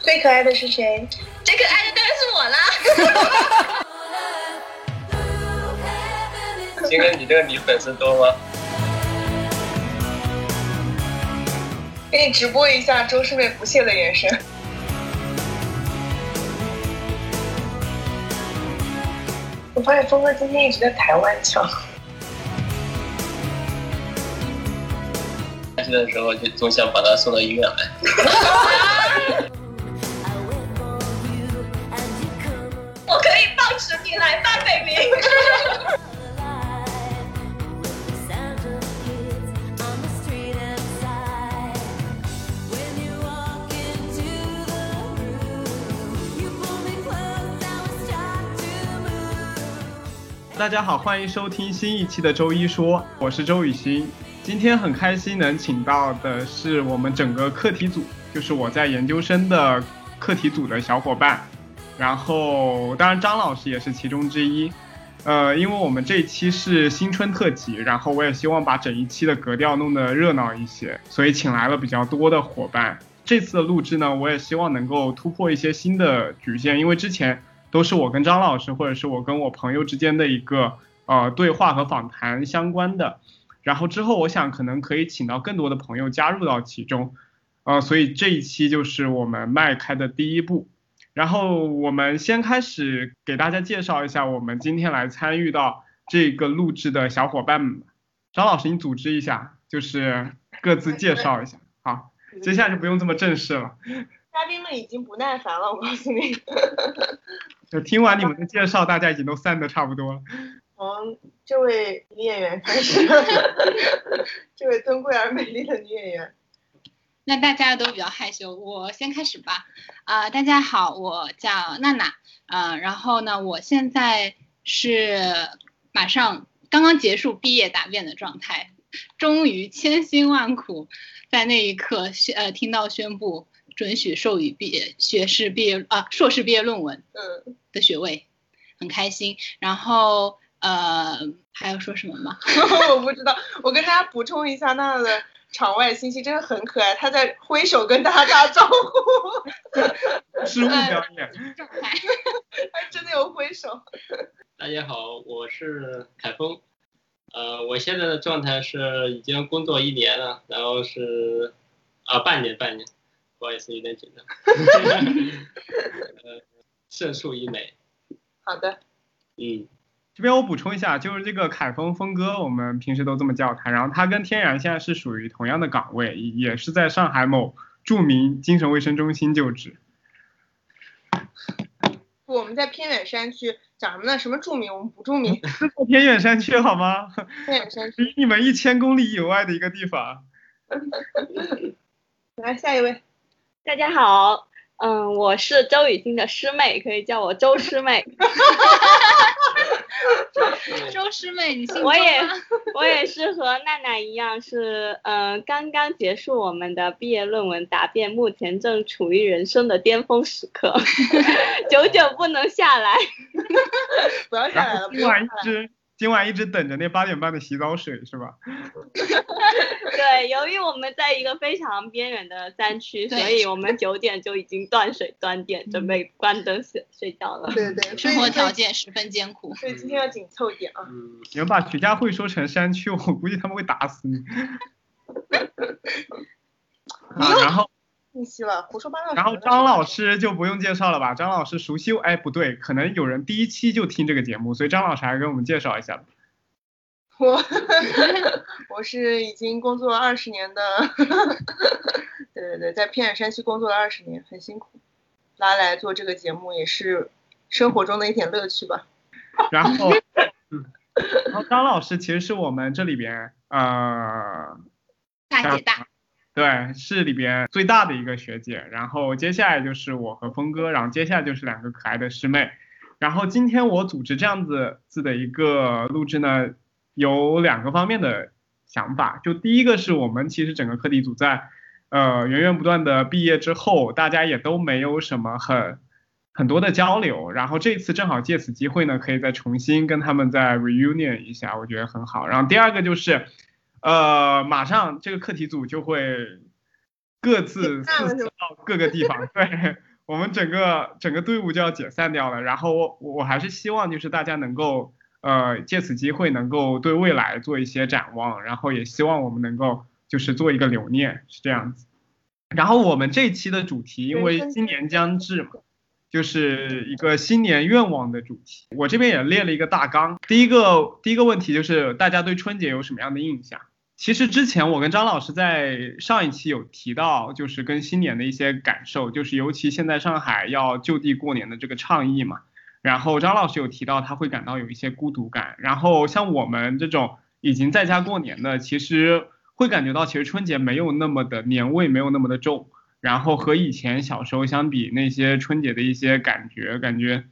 最可爱的是谁？最可爱的当然是我啦！金哥，你这个女粉丝多吗？给你直播一下周师妹不屑的眼神。我发现峰哥今天一直在台湾腔。的时候就总想把他送到医院来。我可以抱持你来吧，baby。大家好，欢迎收听新一期的周一说，我是周雨欣。今天很开心能请到的是我们整个课题组，就是我在研究生的课题组的小伙伴。然后，当然张老师也是其中之一。呃，因为我们这一期是新春特辑，然后我也希望把整一期的格调弄得热闹一些，所以请来了比较多的伙伴。这次的录制呢，我也希望能够突破一些新的局限，因为之前。都是我跟张老师，或者是我跟我朋友之间的一个呃对话和访谈相关的。然后之后我想可能可以请到更多的朋友加入到其中，呃，所以这一期就是我们迈开的第一步。然后我们先开始给大家介绍一下我们今天来参与到这个录制的小伙伴们。张老师，你组织一下，就是各自介绍一下。好，接下来就不用这么正式了。嘉宾们已经不耐烦了，我告诉你。就听完你们的介绍，大家已经都散的差不多了。从这位女演员开始，这位尊贵而美丽的女演员。那大家都比较害羞，我先开始吧。啊，大家好，我叫娜娜。嗯，然后呢，我现在是马上刚刚结束毕业答辩的状态，终于千辛万苦在那一刻宣呃听到宣布。准许授予毕业学士毕业啊硕士毕业论文嗯的学位，很开心。然后呃还要说什么吗？我不知道。我跟大家补充一下，娜娜的场外信息真的很可爱，她在挥手跟大家打招呼。失误表演。还真的有挥手。大家好，我是凯峰。呃，我现在的状态是已经工作一年了，然后是啊半年半年。不好意思，有点紧张。呃，胜诉已美。好的。嗯，这边我补充一下，就是这个凯峰峰哥，我们平时都这么叫他。然后他跟天然现在是属于同样的岗位，也是在上海某著名精神卫生中心就职。不，我们在偏远山区，讲什么呢？什么著名？我们不著名。是在偏远山区好吗？偏远山区。离你们一千公里以外的一个地方。来，下一位。大家好，嗯，我是周雨欣的师妹，可以叫我周师妹。周师妹，你姓我也我也是和娜娜一样，是嗯刚刚结束我们的毕业论文答辩，目前正处于人生的巅峰时刻，久久不能下来。不要下来了，今晚 一直今晚一直等着那八点半的洗澡水是吧？对，由于我们在一个非常边缘的山区，所以我们九点就已经断水断电，准备关灯睡睡觉了。对对，生活条件十分艰苦，所以今天要紧凑一点啊。嗯。你们把徐家汇说成山区，我估计他们会打死你。啊，然后。信息了，胡说八道。然后张老师就不用介绍了吧？张老师熟悉，哎，不对，可能有人第一期就听这个节目，所以张老师还给我们介绍一下。我 我是已经工作二十年的，对对对，在偏远山区工作了二十年，很辛苦，拉来做这个节目也是生活中的一点乐趣吧。然后，嗯然后张老师其实是我们这里边呃大姐大。对，是里边最大的一个学姐，然后接下来就是我和峰哥，然后接下来就是两个可爱的师妹，然后今天我组织这样子子的一个录制呢，有两个方面的想法，就第一个是我们其实整个课题组在呃源源不断的毕业之后，大家也都没有什么很很多的交流，然后这次正好借此机会呢，可以再重新跟他们再 reunion 一下，我觉得很好。然后第二个就是。呃，马上这个课题组就会各自四散到各个地方。对我们整个整个队伍就要解散掉了。然后我我还是希望就是大家能够呃借此机会能够对未来做一些展望，然后也希望我们能够就是做一个留念，是这样子。然后我们这期的主题因为新年将至嘛。就是一个新年愿望的主题，我这边也列了一个大纲。第一个第一个问题就是大家对春节有什么样的印象？其实之前我跟张老师在上一期有提到，就是跟新年的一些感受，就是尤其现在上海要就地过年的这个倡议嘛。然后张老师有提到他会感到有一些孤独感，然后像我们这种已经在家过年的，其实会感觉到其实春节没有那么的年味，没有那么的重。然后和以前小时候相比，那些春节的一些感觉，感觉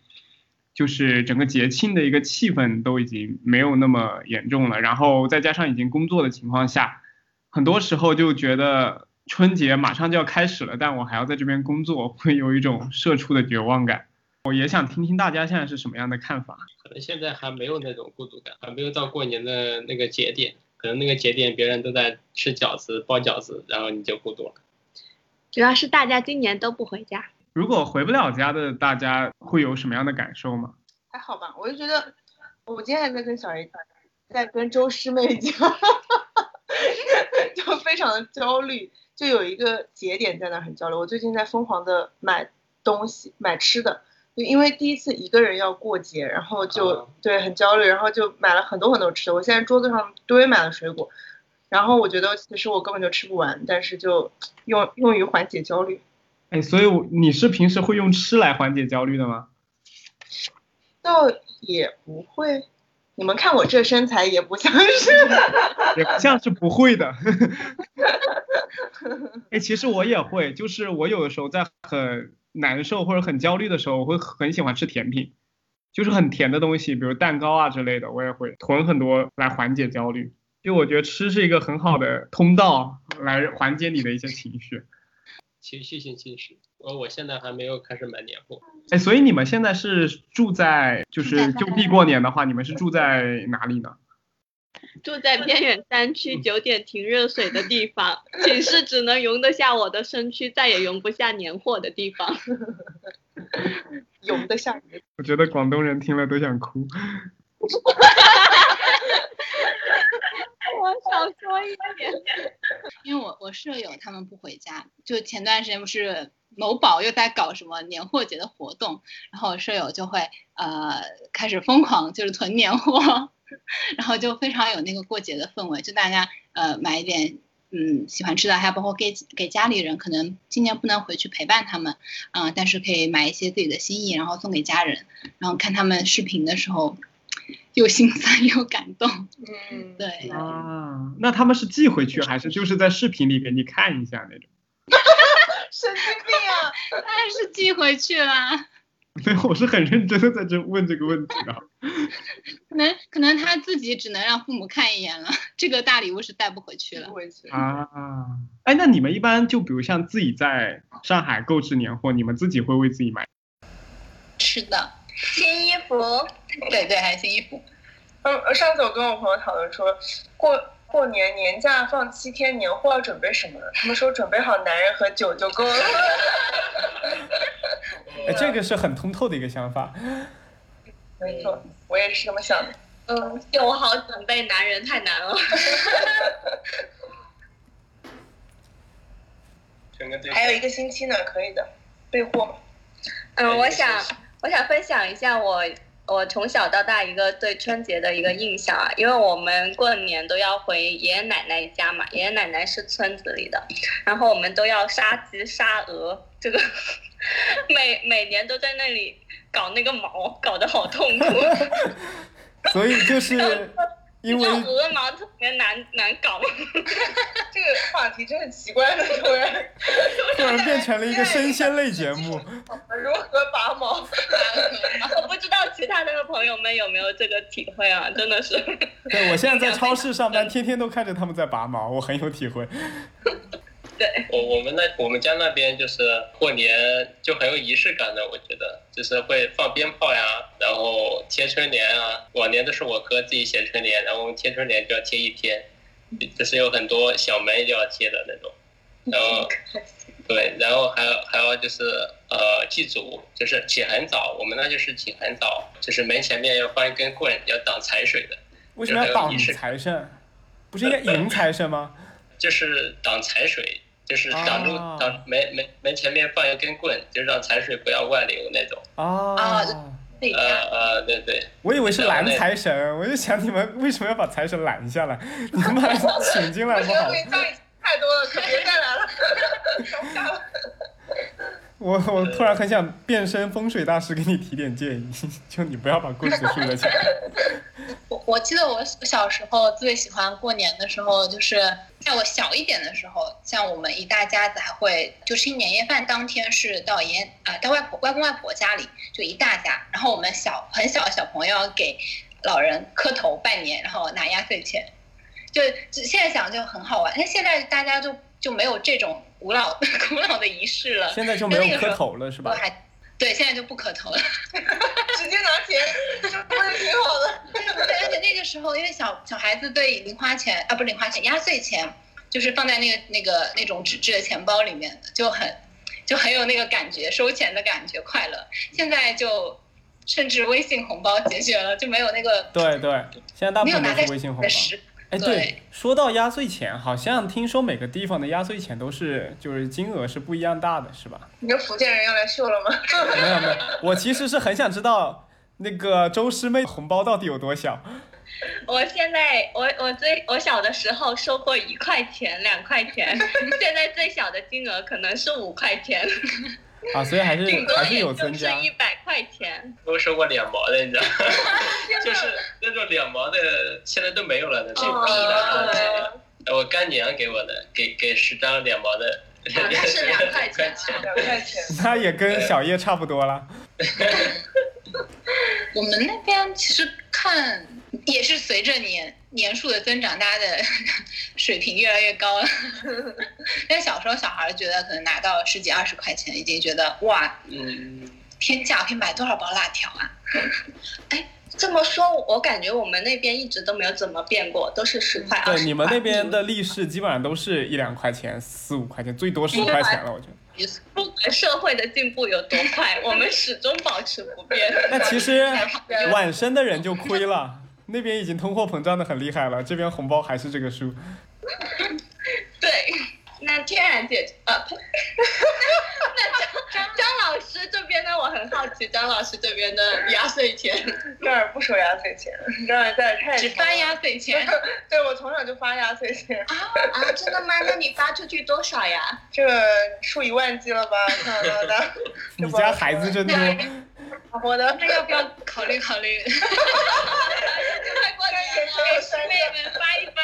就是整个节庆的一个气氛都已经没有那么严重了。然后再加上已经工作的情况下，很多时候就觉得春节马上就要开始了，但我还要在这边工作，会有一种社畜的绝望感。我也想听听大家现在是什么样的看法。可能现在还没有那种孤独感，还没有到过年的那个节点，可能那个节点别人都在吃饺子、包饺子，然后你就孤独了。主要是大家今年都不回家。如果回不了家的，大家会有什么样的感受吗？还好吧，我就觉得，我今天还在跟小 A 在跟周师妹讲，就非常的焦虑，就有一个节点在那很焦虑。我最近在疯狂的买东西，买吃的，因为第一次一个人要过节，然后就对很焦虑，然后就买了很多很多吃的。我现在桌子上堆满了水果。然后我觉得其实我根本就吃不完，但是就用用于缓解焦虑。哎，所以我你是平时会用吃来缓解焦虑的吗？倒也不会，你们看我这身材也不像是，也不像是不会的。哎，其实我也会，就是我有的时候在很难受或者很焦虑的时候，我会很喜欢吃甜品，就是很甜的东西，比如蛋糕啊之类的，我也会囤很多来缓解焦虑。就我觉得吃是一个很好的通道，来缓解你的一些情绪。情绪性进食，我我现在还没有开始买年货。哎，所以你们现在是住在，就是就地过年的话，你们是住在哪里呢？住在偏远山区，九点停热水的地方，寝室只能容得下我的身躯，再也容不下年货的地方。容得下你？我觉得广东人听了都想哭。我少说一点，因为我我舍友他们不回家，就前段时间不是某宝又在搞什么年货节的活动，然后舍友就会呃开始疯狂就是囤年货，然后就非常有那个过节的氛围，就大家呃买一点嗯喜欢吃的，还包括给给家里人，可能今年不能回去陪伴他们，嗯，但是可以买一些自己的心意，然后送给家人，然后看他们视频的时候。又心酸又感动，嗯，对啊，那他们是寄回去还是就是在视频里给你看一下那种？神经病啊！当然是寄回去啦。对，我是很认真的在这问这个问题的。可能可能他自己只能让父母看一眼了，这个大礼物是带不回去了。啊，哎，那你们一般就比如像自己在上海购置年货，你们自己会为自己买吃的？新衣服，对对，还有新衣服。嗯，上次我跟我朋友讨论说，过过年年假放七天，年货要准备什么？他们说准备好男人和酒就够了。哎，这个是很通透的一个想法。没错，我也是这么想的。嗯，酒好准备，男人太难了。还有一个星期呢，可以的，备货。嗯，我想。我想分享一下我我从小到大一个对春节的一个印象啊，因为我们过年都要回爷爷奶奶家嘛，爷爷奶奶是村子里的，然后我们都要杀鸡杀鹅，这个每每年都在那里搞那个毛，搞得好痛苦。所以就是。因为鹅毛特别难难搞，这个话题真很奇怪了，突然突然变成了一个生鲜类节目。如何拔毛？我不知道其他的朋友们有没有这个体会啊，真的是。对，我现在在超市上班，天天都看着他们在拔毛，我很有体会。对，我我们那我们家那边就是过年就很有仪式感的，我觉得就是会放鞭炮呀，然后贴春联啊。往年都是我哥自己写春联，然后贴春联就要贴一天，就是有很多小门就要贴的那种。然后对，然后还有还有就是呃祭祖，就是起很早，我们那就是起很早，就是门前面要放一根棍，要挡财水的，为什么要挡财神？不是应该迎财神吗？就是挡财水，就是挡住哦挡门门门前面放一根棍，就让财水不要外流那种。啊，对呃呃，对对，我以为是拦财神，我就想你们为什么要把财神拦下来？你们把他请进来我觉得不好？会再太多了，可别再来了，受不下了。我我突然很想变身风水大师给你提点建议，就你不要把棍子竖在前面。我我记得我小时候最喜欢过年的时候，就是在我小一点的时候，像我们一大家子还会，就吃年夜饭当天是到爷啊、到外婆外公外婆家里，就一大家，然后我们小很小的小朋友给老人磕头拜年，然后拿压岁钱，就现在想就很好玩，但现在大家就就没有这种古老 古老的仪式了，现在就没有磕头了是吧？还对，现在就不磕头了。直接拿钱，这不是挺好的？对，而且那个时候，因为小小孩子对零花钱啊，不是零花钱，压岁钱，就是放在那个那个那种纸质的钱包里面的，就很就很有那个感觉，收钱的感觉，快乐。现在就甚至微信红包解决了，就没有那个对对，现在大部分都拿在是微信红包。哎，对对，说到压岁钱，好像听说每个地方的压岁钱都是就是金额是不一样大的，是吧？你这福建人要来秀了吗？没有没有，我其实是很想知道那个周师妹红包到底有多小。我现在我我最我小的时候收过一块钱、两块钱，现在最小的金额可能是五块钱，啊，所以还是顶多还是也就是有增加。一百块钱。都收过两毛的，你知道吗？就是那种两毛的，现在都没有了那种。哦呃我干娘给我的，给给十张两毛的，啊那是两块钱钱。两块钱，那也跟小叶差不多了。我们那边其实看也是随着年年数的增长，大家的 水平越来越高了。但小时候小孩觉得可能拿到十几二十块钱，已经觉得哇嗯，天价，可以买多少包辣条啊！哎这么说，我感觉我们那边一直都没有怎么变过，都是十块二十块。对，你们那边的利是基本上都是一两块钱、四五块钱，最多十块钱了，我觉得。不管社会的进步有多快，我们始终保持不变。那其实晚生的人就亏了，那边已经通货膨胀的很厉害了，这边红包还是这个数。对，那天然姐啊，呸 那张张张老师这边呢，我很好奇张老师这边的压岁钱。这儿不收压岁钱，这儿在太只发压岁钱，对我从小就发压岁钱，啊，真的吗？那你发出去多少呀？这数以万计了吧？看到的，你家孩子真多。我的那要不要考虑考虑？快过年了，给师妹们发一发。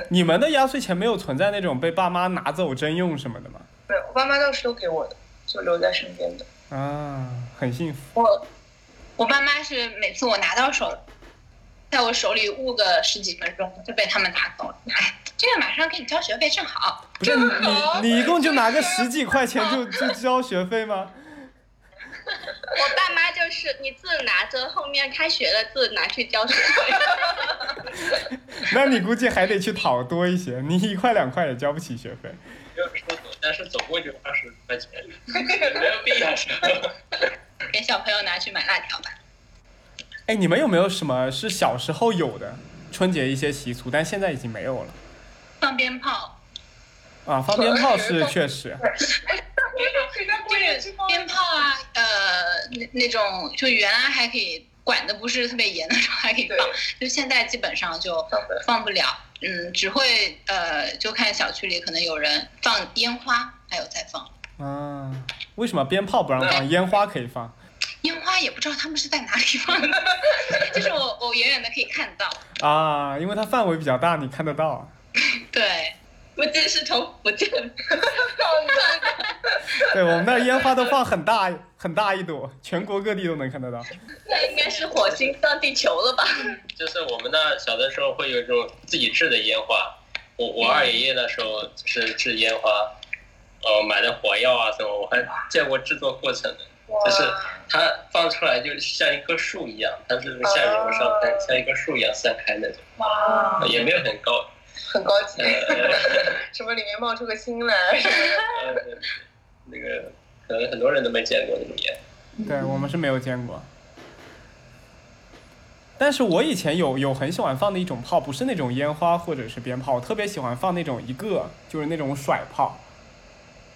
你们的压岁钱没有存在那种被爸妈拿走征用什么的吗？没有，我爸妈倒是都给我的，就留在身边的。啊，很幸福。我我爸妈是每次我拿到手，在我手里捂个十几分钟就被他们拿走了。哎，这个马上给你交学费正好。不是你你一共就拿个十几块钱就就交学费吗？我爸妈就是你字拿着，后面开学的字拿去交学费。那你估计还得去讨多一些，你一块两块也交不起学费。没有说走，但是走过就二十块钱，没有必要收。给小朋友拿去买辣条吧。哎，你们有没有什么是小时候有的春节一些习俗，但现在已经没有了？放鞭炮，啊，放鞭炮是确实，就是鞭炮啊，呃，那那种就原来还可以管的不是特别严的时候还可以放，就现在基本上就放不了。嗯，只会呃，就看小区里可能有人放烟花，还有在放啊，为什么鞭炮不让放，烟花可以放？烟花，也不知道他们是在哪里放的，就是我我远远的可以看到。啊，因为它范围比较大，你看得到啊。对，不仅是从福建 对，我们那烟花都放很大很大一朵，全国各地都能看得到。那应该是火星撞地球了吧？就是我们那小的时候会有这种自己制的烟花，我我二爷爷那时候是制烟花，呃，买的火药啊什么，我还见过制作过程的。就是它放出来就像一棵树一样，它是下面往上喷，像一棵树一样散开那种，哇，也没有很高。很高级，呃什么里面冒出个星来，那个可能很多人都没见过那种烟。对我们是没有见过。但是我以前有有很喜欢放的一种炮，不是那种烟花或者是鞭炮，我特别喜欢放那种一个就是那种甩炮，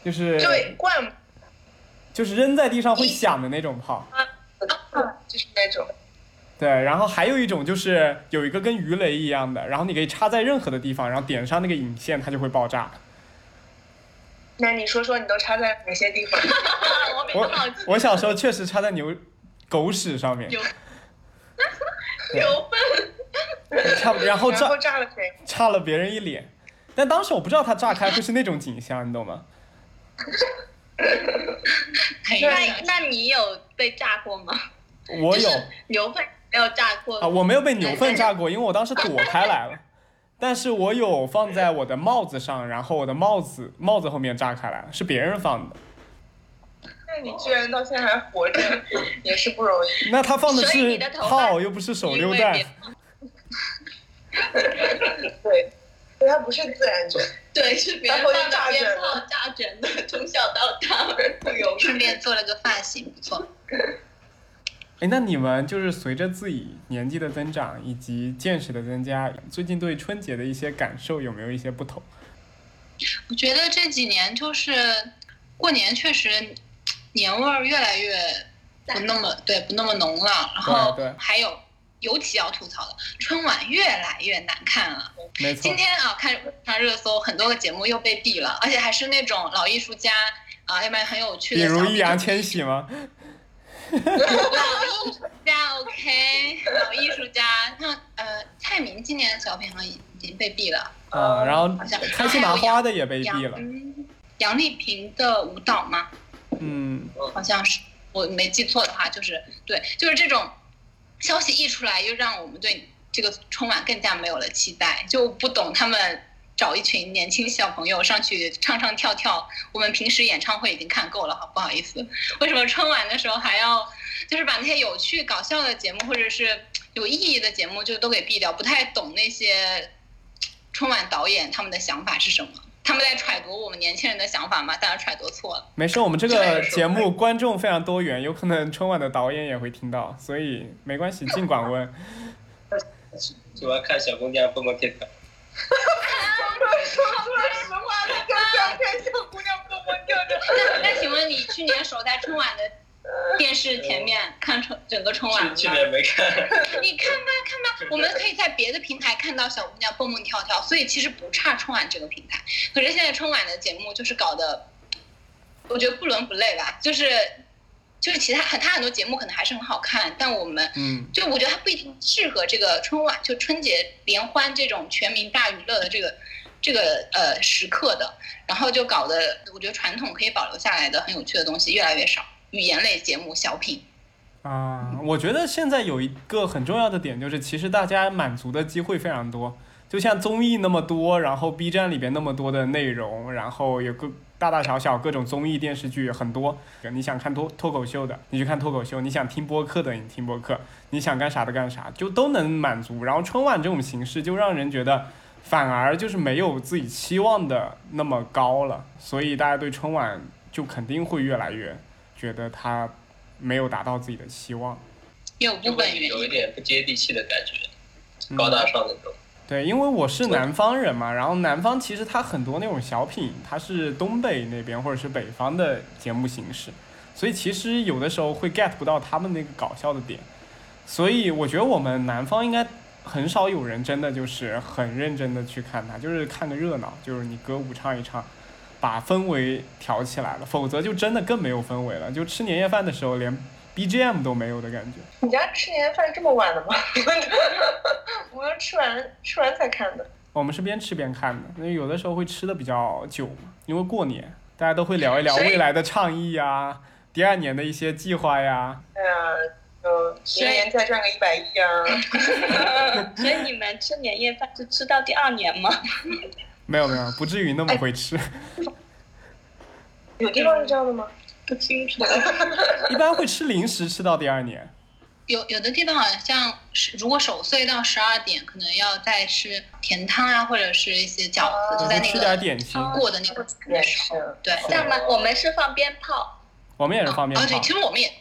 就是对，灌。就是扔在地上会响的那种炮。就是那种，对，然后还有一种就是有一个跟鱼雷一样的，然后你可以插在任何的地方，然后点上那个引线，它就会爆炸。那你说说你都插在哪些地方？我我小时候确实插在牛狗屎上面，有有分，插然后炸然后炸了谁？炸了别人一脸，但当时我不知道它炸开会是那种景象，你懂吗？那那你有被炸过吗？我有就是牛粪没有炸过啊，我没有被牛粪炸过，因为我当时躲开来了。但是我有放在我的帽子上，然后我的帽子帽子后面炸开来了，是别人放的。那你居然到现在还活着，也是不容易。那他放的是你的头发炮，又不是手榴弹。对，对，它不是自然卷，对，是别人放的鞭炮炸卷的，从小到大不容易。顺便做了个发型，不错。哎，那你们就是随着自己年纪的增长以及见识的增加，最近对春节的一些感受有没有一些不同？我觉得这几年就是过年确实年味儿越来越不那么对不那么浓了，然后还有尤其要吐槽的，春晚越来越难看了。没错今，天啊，看上热搜，很多个节目又被毙了，而且还是那种老艺术家啊，要不然很有趣比。如易烊千玺吗？老艺术家，OK，老艺术家，那呃，蔡明今年的小品好像已经被毙了，嗯，然后好像开心麻花的也被毙了。嗯杨丽萍的舞蹈吗？嗯，好像是，我没记错的话，就是对，就是这种消息一出来，又让我们对这个春晚更加没有了期待，就不懂他们找一群年轻小朋友上去唱唱跳跳，我们平时演唱会已经看够了，好不好意思？为什么春晚的时候还要就是把那些有趣搞笑的节目或者是有意义的节目就都给毙掉？不太懂那些春晚导演他们的想法是什么。他们在揣度我们年轻人的想法吗？当然揣度错了。没事，我们这个节目观众非常多元，有可能春晚的导演也会听到，所以没关系，尽管问。主要看小姑娘蹦蹦跳跳。说说实话，他就想看小姑娘蹦蹦跳跳。那那请问你去年守在春晚的电视前面看春整个春晚吗？去去年没看，你看吧看吧，我们可以在别的平台看到小姑娘蹦蹦跳跳，所以其实不差春晚这个平台。可是现在春晚的节目就是搞得，我觉得不伦不类吧，就是就是其他很他很多节目可能还是很好看，但我们嗯，就我觉得它不一定适合这个春晚，就春节联欢这种全民大娱乐的这个这个呃时刻的，然后就搞得我觉得传统可以保留下来的很有趣的东西越来越少，语言类节目、小品，啊，我觉得现在有一个很重要的点，就是其实大家满足的机会非常多，就像综艺那么多，然后 B 站里边那么多的内容，然后有个大大小小各种综艺电视剧很多。你想看脱脱口秀的，你去看脱口秀；你想听播客的，你听播客；你想干啥的干啥，就都能满足。然后春晚这种形式就让人觉得反而就是没有自己期望的那么高了，所以大家对春晚就肯定会越来越觉得他没有达到自己的期望。有部分。有一点不接地气的感觉，嗯高大上那种。对，因为我是南方人嘛，然后南方其实它很多那种小品，它是东北那边或者是北方的节目形式，所以其实有的时候会 get 不到他们那个搞笑的点，所以我觉得我们南方应该很少有人真的就是很认真的去看它，就是看个热闹，就是你歌舞唱一唱，把氛围调起来了，否则就真的更没有氛围了，就吃年夜饭的时候连 BGM 都没有的感觉。你家吃年夜饭这么晚的吗？我们吃完吃完才看的。我们是边吃边看的，因为有的时候会吃的比较久嘛，因为过年大家都会聊一聊未来的倡议呀、第二年的一些计划呀，就明年再赚个一百亿啊！所以你们吃年夜饭是吃到第二年吗？没有没有，不至于那么会吃，有地方是这样的吗？不清楚。一般会吃零食吃到第二年。有有的地方好像是，如果守岁到十二点，可能要再吃甜汤啊，或者是一些饺子，就在那吃点个点心。过的那个也时候，是，对。这样吗？我们是放鞭炮，我们也是放鞭哦，对，炮其，实我们也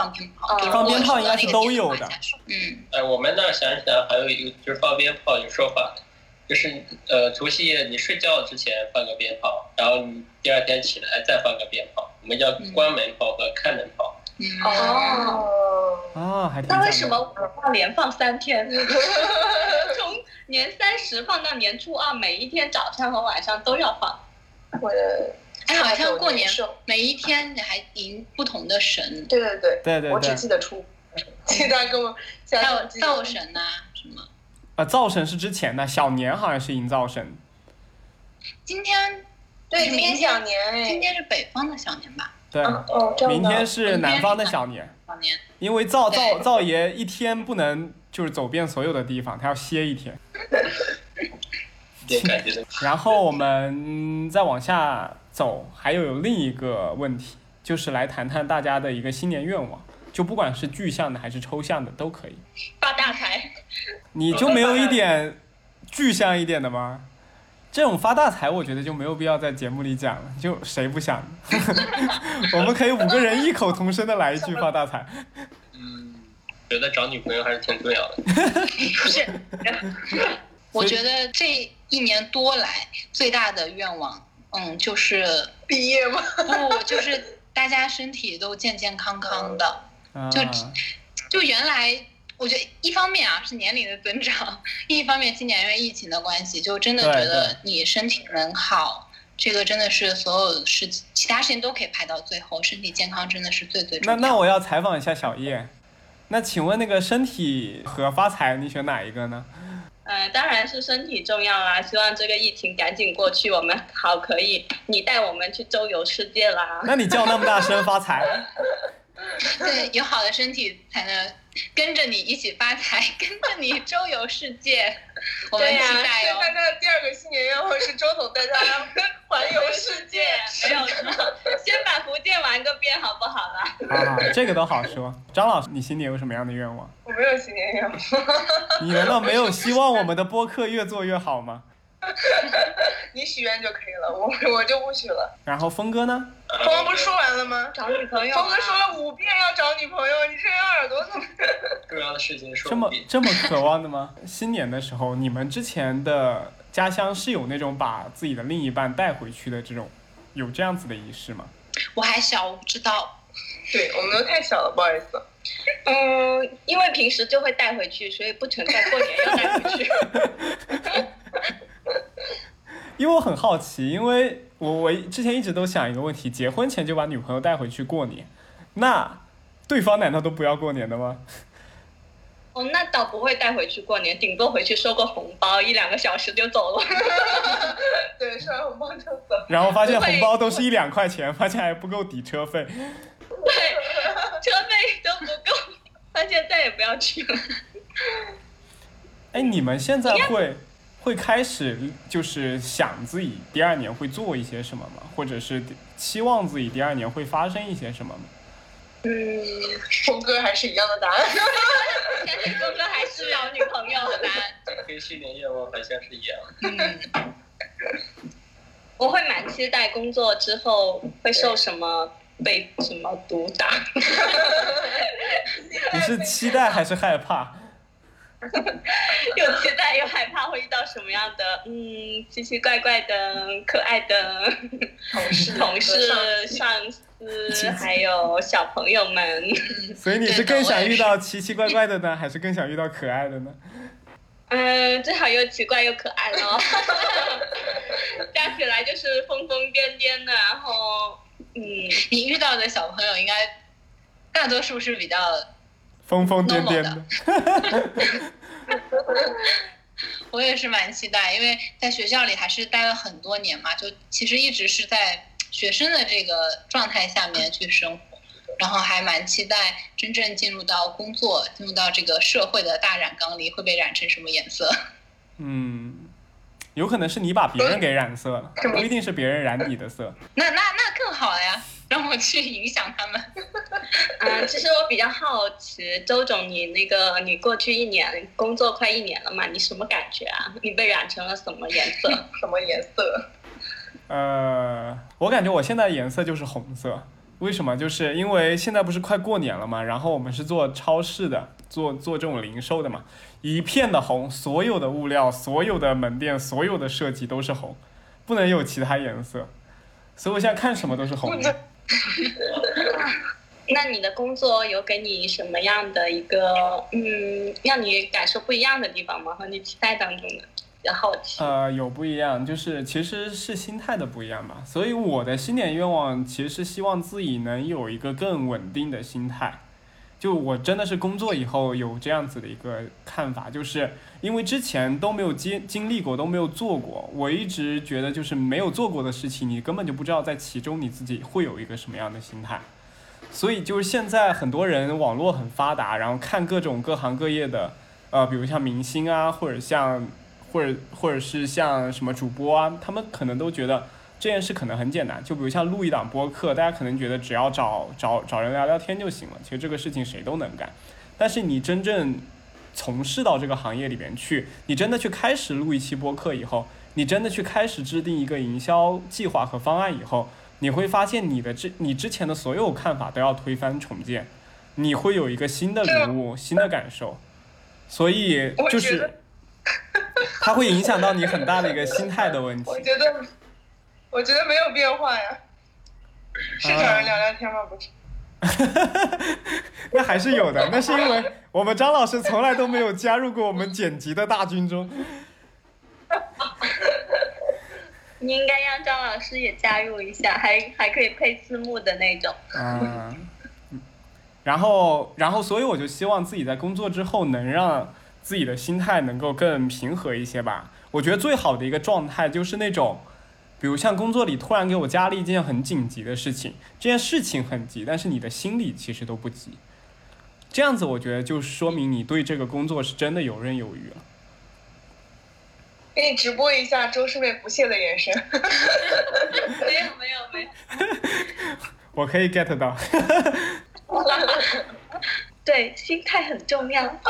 放鞭炮，就是放鞭炮应该是都有的嗯，哎，我们那儿想起来还有一个就是放鞭炮有说法，就是呃除夕夜你睡觉之前放个鞭炮，然后你第二天起来再放个鞭炮，我们叫关门炮和开门炮。嗯，哦，啊，还那为什么我要连放三天？从年三十放到年初二，每一天早上和晚上都要放。我的哎，好像过年，每一天你还迎不同的神，对对对，对对我只记得初，其他跟我还有灶神呐、什么。啊，灶神是之前的，小年好像是迎灶神。今天对，今天明天小年哎，今天是北方的小年吧？对，明天是南方的小年，小年，因为灶灶灶爷一天不能就是走遍所有的地方，他要歇一天。一点感觉的。然后我们再往下走，还有另一个问题，就是来谈谈大家的一个新年愿望，就不管是具象的还是抽象的都可以。发大财，你就没有一点具象一点的吗？这种发大财，我觉得就没有必要在节目里讲了，就谁不想？我们可以五个人异口同声的来一句发大财。嗯，觉得找女朋友还是挺重要的。不是，我觉得这一年多来最大的愿望，嗯，就是 毕业吗？不就是大家身体都健健康康的。啊，就就原来我觉得一方面啊是年龄的增长，另一方面今年因为疫情的关系，就真的觉得你身体能好，这个真的是所有事其他事情都可以排到最后，身体健康真的是最最重要。那那我要采访一下小叶，那请问那个身体和发财，你选哪一个呢？嗯、当然是身体重要啦。希望这个疫情赶紧过去，我们 好可以，你带我们去周游世界啦。那你叫那么大声发财，对，有好的身体才能跟着你一起发财，跟着你周游世界。我们期对呀待哦。大家的第二个新年愿望是周总带大家环游世界。没有错，先把福建玩个遍，好不好啦？啊，这个都好说。张老师，你新年有什么样的愿望？我没有新年愿望，你难道没有希望我们的播客越做越好吗？你许愿就可以了，我我就不许了。然后峰哥呢？峰哥不是说完了吗？找女朋友、峰哥说了五遍要找女朋友，你这人耳朵怎么？重要的事情说这么。这么渴望的吗？新年的时候，你们之前的家乡是有那种把自己的另一半带回去的这种，有这样子的仪式吗？我还小，我不知道。对我们都太小了，不好意思。嗯，因为平时就会带回去，所以不存在过年要带回去。因为我很好奇，因为我我之前一直都想一个问题：结婚前就把女朋友带回去过年，那对方难道都不要过年的吗？哦，那倒不会带回去过年，顶多回去收个红包，一两个小时就走了。对，收完红包就走。然后发现红包都是一两块钱，发现还不够抵车费。对，车费都不够，发现再也不要去了。哎，你们现在会会开始就是想自己第二年会做一些什么吗？或者是期望自己第二年会发生一些什么吗？嗯，峰哥还是一样的答案。但是峰哥还是找女朋友的答案。跟新年愿望好像是一样。嗯，我会蛮期待工作之后会受什么被什么毒打。你是期待还是害怕？又期待又害怕会遇到什么样的嗯奇奇怪怪的可爱的同事同事、上司，还有小朋友们。所以你是更想遇到奇奇怪怪的呢，还是更想遇到可爱的呢？嗯，最好又奇怪又可爱咯。加起来就是疯疯癫癫的，然后嗯，你遇到的小朋友应该大多数是比较疯疯癫癫的。我也是蛮期待，因为在学校里还是待了很多年嘛，就其实一直是在学生的这个状态下面去生活，然后还蛮期待真正进入到工作，进入到这个社会的大染缸里会被染成什么颜色。嗯，有可能是你把别人给染色了，不一定是别人染你的色。那那那更好了呀，让让我去影响他们。啊，其实我比较好奇，周总，你那个你过去一年工作快一年了嘛？你什么感觉啊？你被染成了什么颜色？什么颜色？呃，我感觉我现在颜色就是红色。为什么？就是因为现在不是快过年了嘛，然后我们是做超市的，做做这种零售的嘛，一片的红，所有的物料、所有的门店、所有的设计都是红，不能有其他颜色。所以我现在看什么都是红的。那你的工作有给你什么样的一个嗯，让你感受不一样的地方吗？和你期待当中的？比较好奇。呃，有不一样，就是其实是心态的不一样吧。所以我的新年愿望其实是希望自己能有一个更稳定的心态。就我真的是工作以后有这样子的一个看法，就是因为之前都没有经经历过，都没有做过，我一直觉得就是没有做过的事情，你根本就不知道在其中你自己会有一个什么样的心态。所以就是现在很多人网络很发达，然后看各种各行各业的，呃，比如像明星啊，或者像。或者或者是像什么主播啊，他们可能都觉得这件事可能很简单，就比如像录一档播客，大家可能觉得只要找找找人聊聊天就行了。其实这个事情谁都能干，但是你真正从事到这个行业里边去，你真的去开始录一期播客以后，你真的去开始制定一个营销计划和方案以后，你会发现你的之你之前的所有看法都要推翻重建，你会有一个新的领悟、新的感受，所以就是。它会影响到你很大的一个心态的问题。我觉得，我觉得没有变化呀。是找人聊聊天吗？不是。那还是有的，那是因为我们张老师从来都没有加入过我们剪辑的大军中。你应该让张老师也加入一下，还还可以配字幕的那种。嗯。然后，然后，所以我就希望自己在工作之后能让。自己的心态能够更平和一些吧。我觉得最好的一个状态就是那种，比如像工作里突然给我加了一件很紧急的事情，这件事情很急，但是你的心里其实都不急。这样子我觉得就说明你对这个工作是真的游刃有余了。给你直播一下周师妹不屑的眼神。没有没有没有。我可以 get 到。对，心态很重要。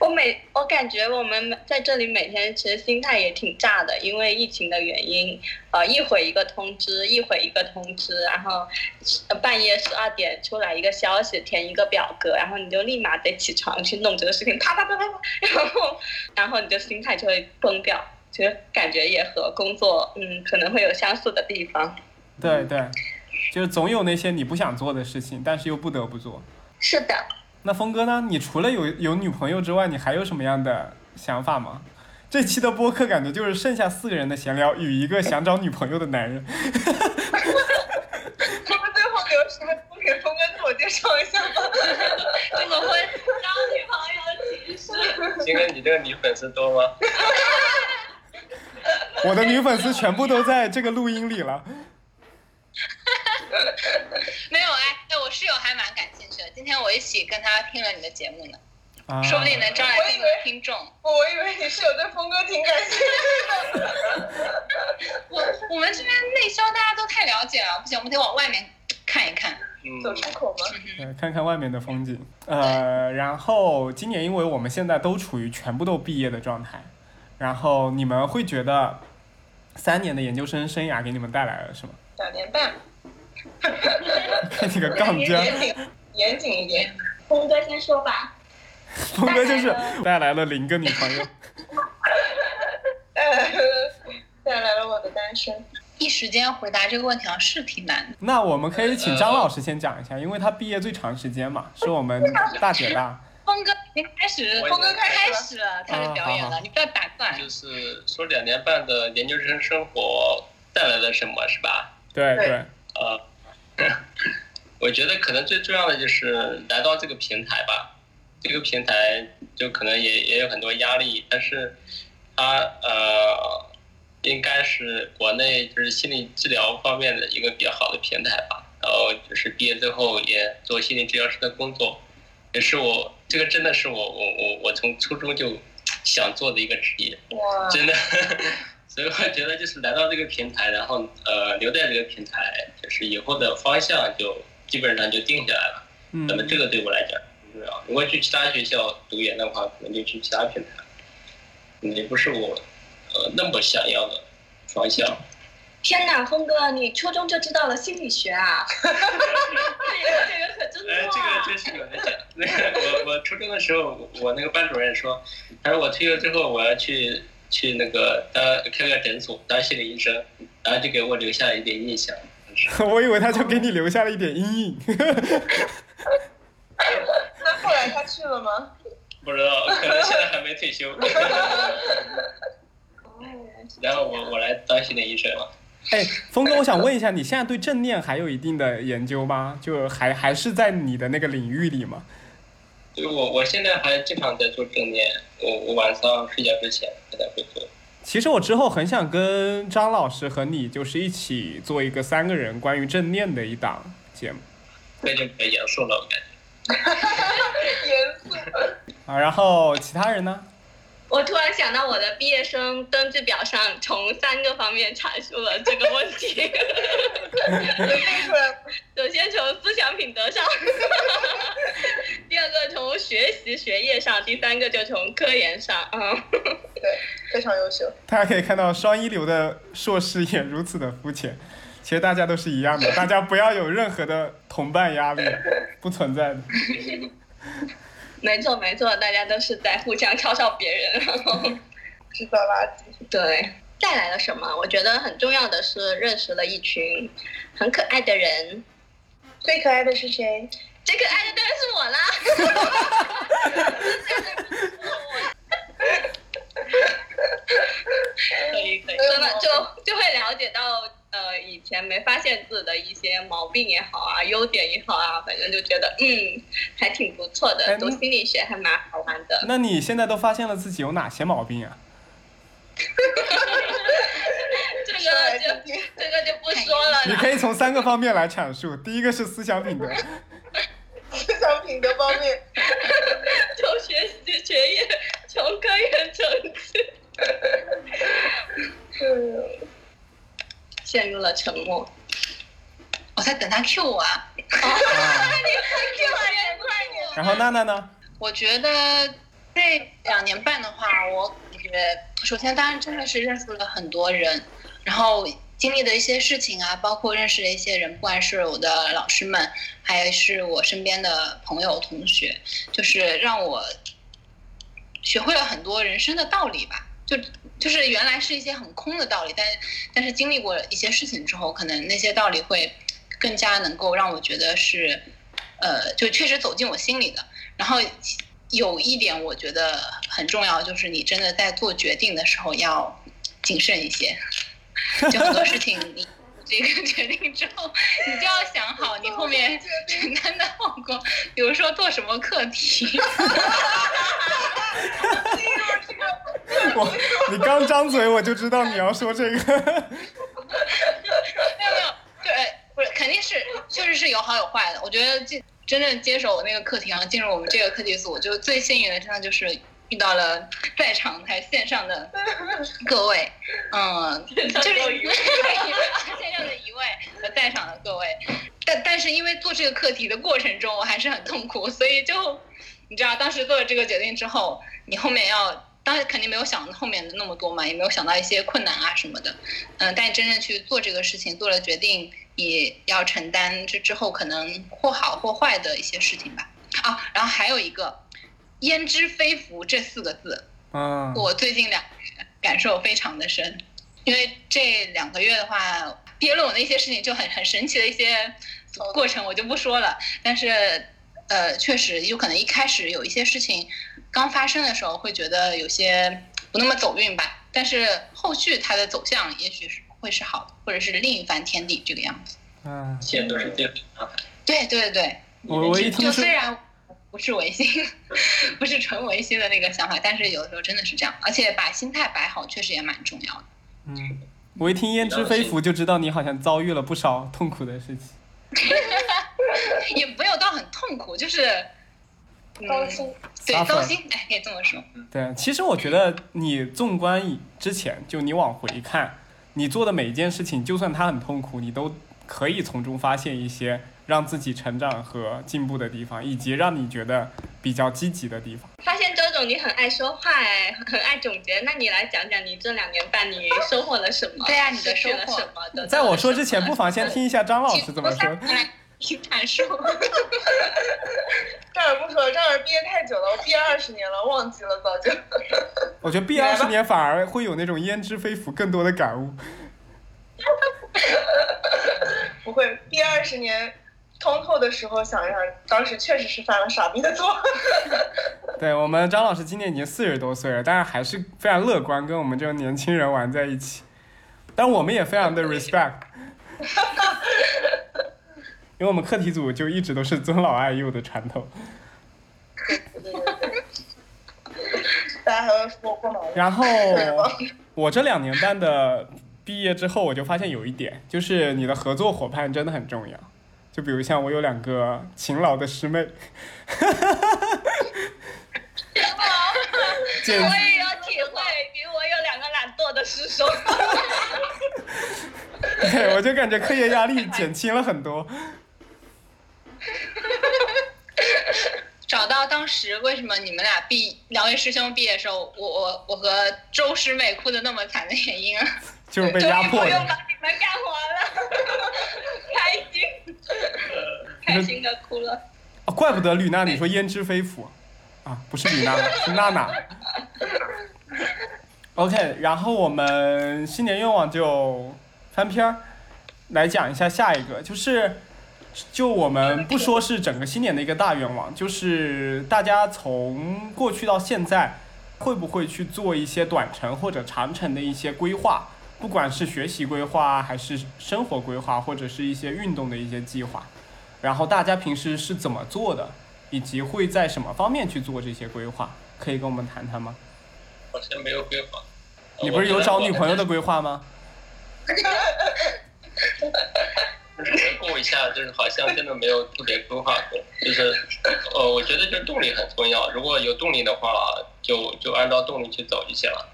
我每我感觉我们在这里每天其实心态也挺炸的，因为疫情的原因，呃，一会一个通知，一会一个通知，然后半夜十二点出来一个消息，填一个表格，然后你就立马得起床去弄这个事情，啪啪啪啪啪，然后 然后你就心态就会崩掉。其实感觉也和工作嗯可能会有相似的地方。对对。就是总有那些你不想做的事情，但是又不得不做。是的。那峰哥呢？你除了有有女朋友之外，你还有什么样的想法吗？这期的播客感觉就是剩下四个人的闲聊与一个想找女朋友的男人。我们最后留啥？不给峰哥自我介绍一下吗？怎么会找女朋友提示？金哥，你这个女粉丝多吗？我的女粉丝全部都在这个录音里了。没有哎，哎，我室友还蛮感兴趣的。今天我一起跟他听了你的节目呢，说不定能招来更多听众。我以为你室友对峰哥挺感兴趣的。我我们这边内销大家都太了解了，不行，我们得往外面看一看，走出口吗？嗯，看看外面的风景。呃，然后今年因为我们现在都处于全部都毕业的状态，然后你们会觉得三年的研究生生涯给你们带来了什么？两年半。看你个杠精，严谨一点。峰哥先说吧。峰哥就是带来了零个女朋友。带来了，带来了我的单身。一时间回答这个问题啊，是挺难的。那我们可以请张老师先讲一下，因为他毕业最长时间嘛，是我们大姐大。峰哥，你开始，峰哥开始了他的表演了，你不要打断。就是说两年半的研究生生活带来了什么，是吧？对对。呃，我觉得可能最重要的就是来到这个平台吧，这个平台就可能也也有很多压力，但是它呃应该是国内就是心理治疗方面的一个比较好的平台吧。然后就是毕业之后也做心理治疗师的工作，也是我这个真的是我我我我从初中就想做的一个职业，真的。所以我觉得就是来到这个平台，然后呃留在这个平台，就是以后的方向就基本上就定下来了。嗯那么这个对我来讲很重要。如果去其他学校读研的话，可能就去其他平台，也不是我呃那么想要的方向。天哪，峰哥，你初中就知道了心理学啊？这个这个可真哎，多啊！这个真是有人讲。那个我我初中的时候，我我那个班主任说，他说我退休之后我要去去那个当开个诊所当心理医生，然后就给我留下了一点印象。我以为他就给你留下了一点阴影。那后来他去了吗？不知道，可能现在还没退休。然后我我来当心理医生了。哎，峰哥，我想问一下，你现在对正念还有一定的研究吗？就还还是在你的那个领域里吗？就我我现在还经常在做正念，我我晚上睡觉之前还在会做。其实我之后很想跟张老师和你就是一起做一个三个人关于正念的一档节目这就比较严肃了，我感觉。严肃。啊。然后其他人呢？我突然想到我的毕业生登记表上从三个方面阐述了这个问题。首先从思想品德上，第二个从学习学业上，第三个就从科研上。嗯，对，非常优秀。大家可以看到双一流的硕士也如此的肤浅。其实大家都是一样的，大家不要有任何的同伴压力，不存在的。没错没错，大家都是在互相嘲笑别人。然后 制造垃圾。对，带来了什么？我觉得很重要的是认识了一群很可爱的人。最可爱的是谁？最可爱的当然是我啦！可以可以，真的就就会了解到，呃，以前没发现自己的一些毛病也好啊，优点也好啊，反正就觉得嗯，还挺不错的，读心理学还蛮好玩的。那你现在都发现了自己有哪些毛病啊？这个就。这个就不说了。你可以从三个方面来阐述。第一个是思想品德，思想品德方面，就学习学业，从科研成绩，陷入了沉默。我在等他 Q 我啊。然后娜娜呢？我觉得这两年半的话，我感觉首先当然真的是认识了很多人，然后经历的一些事情啊，包括认识的一些人，不管是我的老师们，还是我身边的朋友同学，就是让我学会了很多人生的道理吧。就就是原来是一些很空的道理，但但是经历过一些事情之后，可能那些道理会更加能够让我觉得是，呃，就确实走进我心里的。然后有一点我觉得很重要，就是你真的在做决定的时候要谨慎一些。就很多事情你这个决定之后，你就要想好你后面 承担的后果，比如说做什么课题。我你刚张嘴我就知道你要说这个。没有没有，对，不是，肯定是，确实是有好有坏的。我觉得这真正接手我那个课题，然后进入我们这个课题组，就最幸运的，真的就是遇到了在场还线上的各位，嗯，就是有一位 线上的一位和在场的各位。但但是因为做这个课题的过程中，我还是很痛苦，所以就你知道，当时做了这个决定之后，你后面要。当然肯定没有想后面的那么多嘛，也没有想到一些困难啊什么的，嗯，但真正去做这个事情，做了决定，也要承担这之后可能或好或坏的一些事情吧。啊，然后还有一个“焉知非福”这四个字，嗯，我最近两个月感受非常的深，因为这两个月的话，毕业论文的一些事情就很很神奇的一些过程，我就不说了。但是，呃，确实有可能一开始有一些事情刚发生的时候，会觉得有些不那么走运吧。但是后续它的走向也许是会是好的，或者是另一番天地这个样子。嗯，现在都是对的啊。对对对，我我一听就虽然不是违心，不是纯违心的那个想法，但是有的时候真的是这样，而且把心态摆好，确实也蛮重要的。嗯，我一听焉知非福就知道你好像遭遇了不少痛苦的事情。也没有到很痛苦，就是 高薪，对高薪，哎，可以这么说。对，其实我觉得你纵观以之前，就你往回看，你做的每一件事情，就算它很痛苦，你都可以从中发现一些让自己成长和进步的地方，以及让你觉得比较积极的地方。发现周总你很爱说话哎，很爱总结，那你来讲讲你这两年半你收获了什么？对啊你的收获什么的？在我说之前，不妨先听一下张老师怎么说。来，请阐述。这儿不说，这儿毕业太久了，我毕业二十年了，忘记了早就。我觉得毕业二十年反而会有那种焉知非福更多的感悟。不会，毕业二十年通透的时候想一想，当时确实是犯了傻逼的错。对我们张老师今年已经四十多岁了，但是还是非常乐观，跟我们这种年轻人玩在一起。但我们也非常的 respect，因为我们课题组就一直都是尊老爱幼的传统。大家还会说过毛然后我这两年半的毕业之后，我就发现有一点，就是你的合作伙伴真的很重要。就比如像我有两个勤劳的师妹，勤劳我也有体会，比我有两个懒惰的师兄。对我就感觉课业压力减轻了很多。找到当时为什么你们俩毕两位师兄毕业的时候，我我我和周师妹哭的那么惨的原因啊？就是被压迫的。终于不用帮你们干活了，开心，开心的哭了。啊，怪不得吕娜你说焉知非福，啊，不是吕娜，是娜娜。OK，然后我们新年愿望就翻篇儿，来讲一下下一个，就是就我们不说是整个新年的一个大愿望，就是大家从过去到现在，会不会去做一些短程或者长程的一些规划，不管是学习规划，还是生活规划，或者是一些运动的一些计划。然后大家平时是怎么做的，以及会在什么方面去做这些规划，可以跟我们谈谈吗？好像没有规划。你不是有找女朋友的规划吗？就是回顾一下，就是好像真的没有特别规划过。就是，呃，我觉得就是动力很重要。如果有动力的话，就就按照动力去走就行了。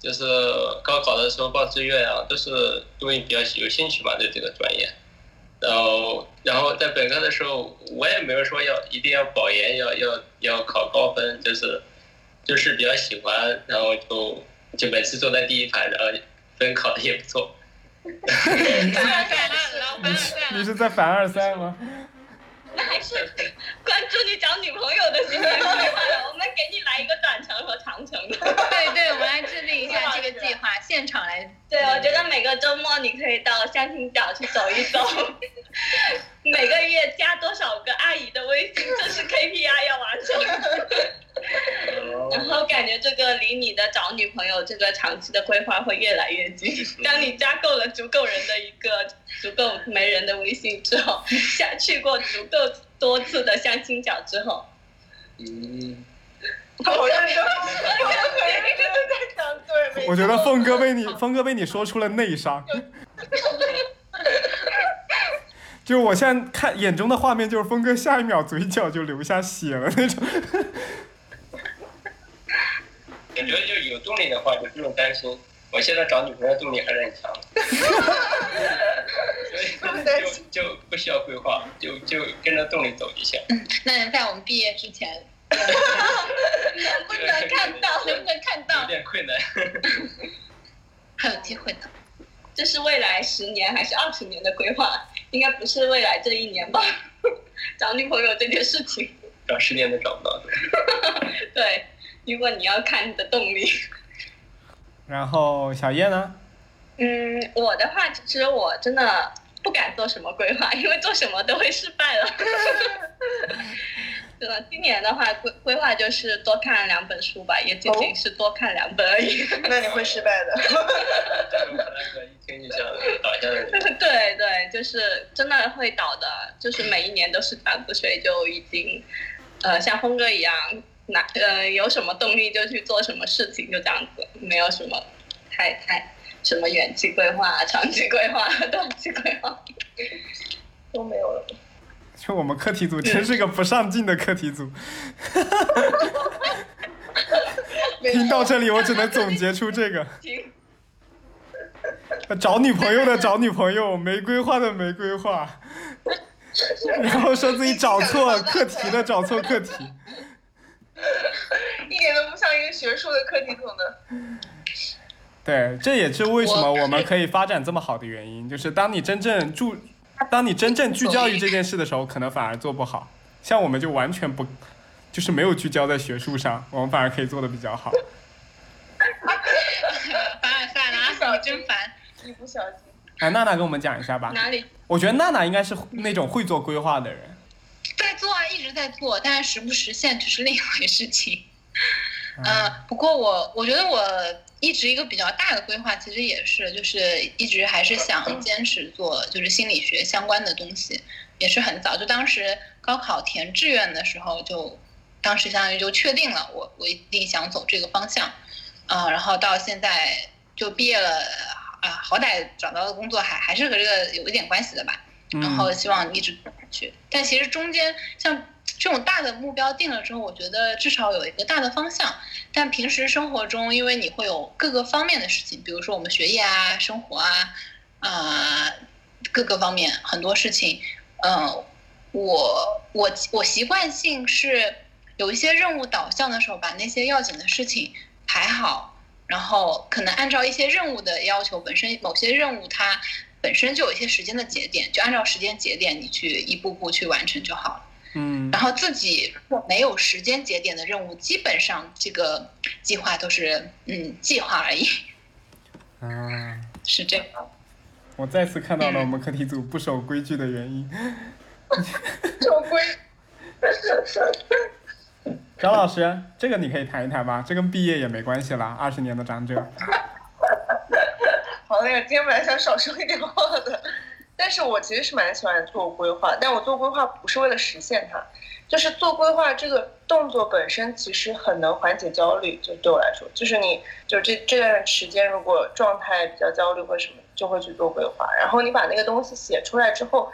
就是高考的时候报志愿啊，都是因为比较有兴趣嘛，对这个专业。然后，然后在本科的时候，我也没有说要一定要保研，要要要考高分，就是就是比较喜欢，然后就就每次坐在第一排，然后分考的也不错。你是在凡尔赛吗？那还是关注你找女朋友的新年计划了。我们给你来一个短程和长程的。对对，我们来制定一下这个计划，现场来。对，我觉得每个周末你可以到相亲角去走一走，每个月加多少个阿姨的微信，这是 KPI 要完成。然后感觉这个离你的找女朋友这个长期的规划会越来越近。当你加够了足够人的一个足够没人的微信之后，下去过足够多次的相亲角之后，嗯，好认真，我很认真的在讲对。没错我觉得峰哥被你峰哥被你说出了内伤。就我现在看眼中的画面，就是峰哥下一秒嘴角就流下血了那种。我觉得就有动力的话，就不用担心。我现在找女朋友动力还是很强的，所以就就不需要规划，就就跟着动力走就行。那在我们毕业之前，能不能看到？能不能看到有？点困难。还有机会的。这是未来十年还是二十年的规划？应该不是未来这一年吧？找女朋友这件事情，找十年都找不到的。对，如果你要看你的动力。然后小叶呢？嗯，我的话，其实我真的不敢做什么规划，因为做什么都会失败了。真的，今年的话规规划就是多看两本书吧，也仅仅是多看两本而已。那你会失败的。对对，就是真的会倒的，就是每一年都是半不睡，就已经，呃，像峰哥一样，哪呃有什么动力就去做什么事情，就这样子，没有什么太太什么远期规划、长期规划、短期规划。都没有了。就我们课题组真是个不上进的课题组。听到这里，我只能总结出这个：找女朋友的找女朋友，没规划的没规划，然后说自己找错课题的找错课题，一个学术的课题组的。对，这也是为什么我们可以发展这么好的原因，就是当你真正注，当你真正聚焦于这件事的时候，可能反而做不好。像我们就完全不。就是没有聚焦在学术上，我们反而可以做的比较好。凡尔赛啦，你真烦，一不小心。哎，娜娜跟我们讲一下吧。哪里？我觉得娜娜应该是那种会做规划的人。在做啊，一直在做，但是实不实现就是另一回事情。嗯，不过我我觉得我一直一个比较大的规划，其实也是就是一直还是想坚持做就是心理学相关的东西，也是很早就当时高考填志愿的时候就。当时相当于就确定了，我我一定想走这个方向，啊，然后到现在就毕业了，啊，好歹找到的工作还还是和这个有一点关系的吧，然后希望一直下去。但其实中间像这种大的目标定了之后，我觉得至少有一个大的方向。但平时生活中，因为你会有各个方面的事情，比如说我们学业啊、生活啊，啊，各个方面很多事情，嗯，我我我习惯性是。有一些任务导向的时候，把那些要紧的事情排好，然后可能按照一些任务的要求，本身某些任务它本身就有一些时间的节点，就按照时间节点你去一步步去完成就好了。嗯。然后自己没有时间节点的任务，基本上这个计划都是嗯计划而已。啊。是这样。我再次看到了我们课题组不守规矩的原因。守规。张老师，这个你可以谈一谈吧，这跟毕业也没关系啦，二十年的长者。好嘞，今天本来想少说一点话的，但是我其实是蛮喜欢做规划，但我做规划不是为了实现它，就是做规划这个动作本身其实很能缓解焦虑，就对我来说，就是你就这这段时间如果状态比较焦虑或什么，就会去做规划，然后你把那个东西写出来之后。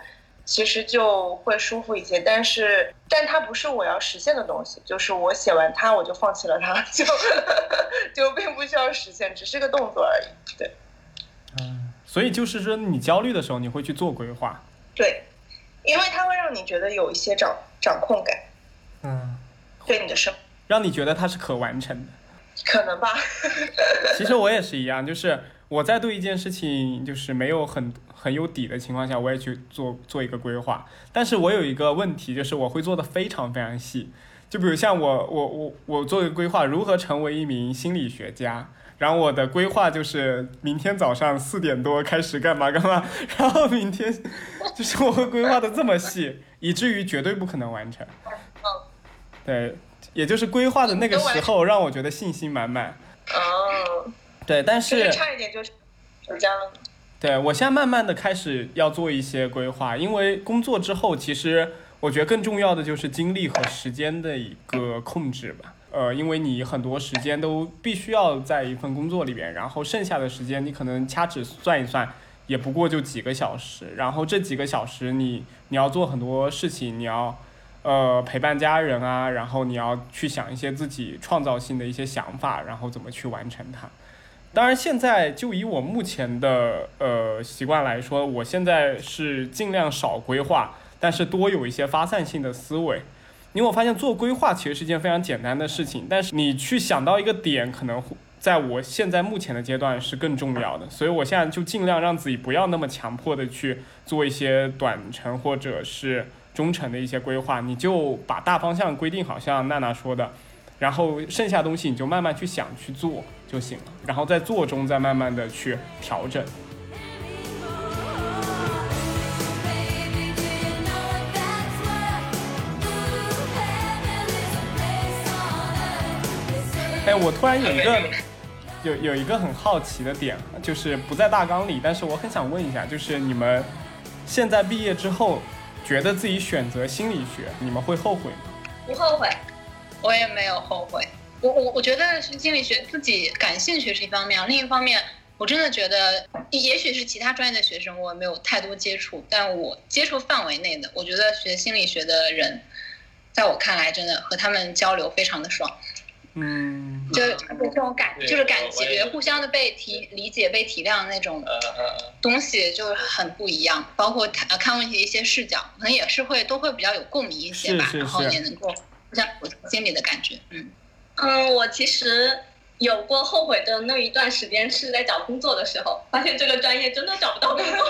其实就会舒服一些，但是，但它不是我要实现的东西，就是我写完它，我就放弃了它，就 就并不需要实现，只是个动作而已。对，嗯，所以就是说，你焦虑的时候，你会去做规划。对，因为它会让你觉得有一些掌掌控感。嗯，对你的生，让你觉得它是可完成的。可能吧。其实我也是一样，就是我在对一件事情就是没有很。很有底的情况下，我也去做做一个规划。但是我有一个问题，就是我会做的非常非常细。就比如像我我我我做一个规划，如何成为一名心理学家。然后我的规划就是明天早上四点多开始干嘛干嘛。然后明天就是我会规划的这么细，以至于绝对不可能完成。对，也就是规划的那个时候，让我觉得信心满满。哦。对，但是差一点就成家了。对，我现在慢慢的开始要做一些规划，因为工作之后，其实我觉得更重要的就是精力和时间的一个控制吧。呃，因为你很多时间都必须要在一份工作里边，然后剩下的时间你可能掐指算一算，也不过就几个小时。然后这几个小时你你要做很多事情，你要呃陪伴家人啊，然后你要去想一些自己创造性的一些想法，然后怎么去完成它。当然，现在就以我目前的呃习惯来说，我现在是尽量少规划，但是多有一些发散性的思维。因为我发现做规划其实是一件非常简单的事情，但是你去想到一个点，可能在我现在目前的阶段是更重要的。所以我现在就尽量让自己不要那么强迫的去做一些短程或者是中程的一些规划，你就把大方向规定好，像娜娜说的。然后剩下东西你就慢慢去想去做就行了，然后在做中再慢慢的去调整。我突然有一个有有一个很好奇的点，就是不在大纲里，但是我很想问一下，就是你们现在毕业之后，觉得自己选择心理学，你们会后悔吗？不后悔。我也没有后悔，我我我觉得学心理学自己感兴趣是一方面，另一方面我真的觉得，也许是其他专业的学生我没有太多接触，但我接触范围内的，我觉得学心理学的人，在我看来，真的和他们交流非常的爽。嗯，就这种感，对就是感觉互相的被体理解、被体谅那种东西，就是很不一样。包括看呃看问题的一些视角，可能也是会都会比较有共鸣一些吧，是是然后也能够互相有心里的感觉。嗯，嗯，我其实有过后悔的那一段时间是在找工作的时候，发现这个专业真的找不到工作。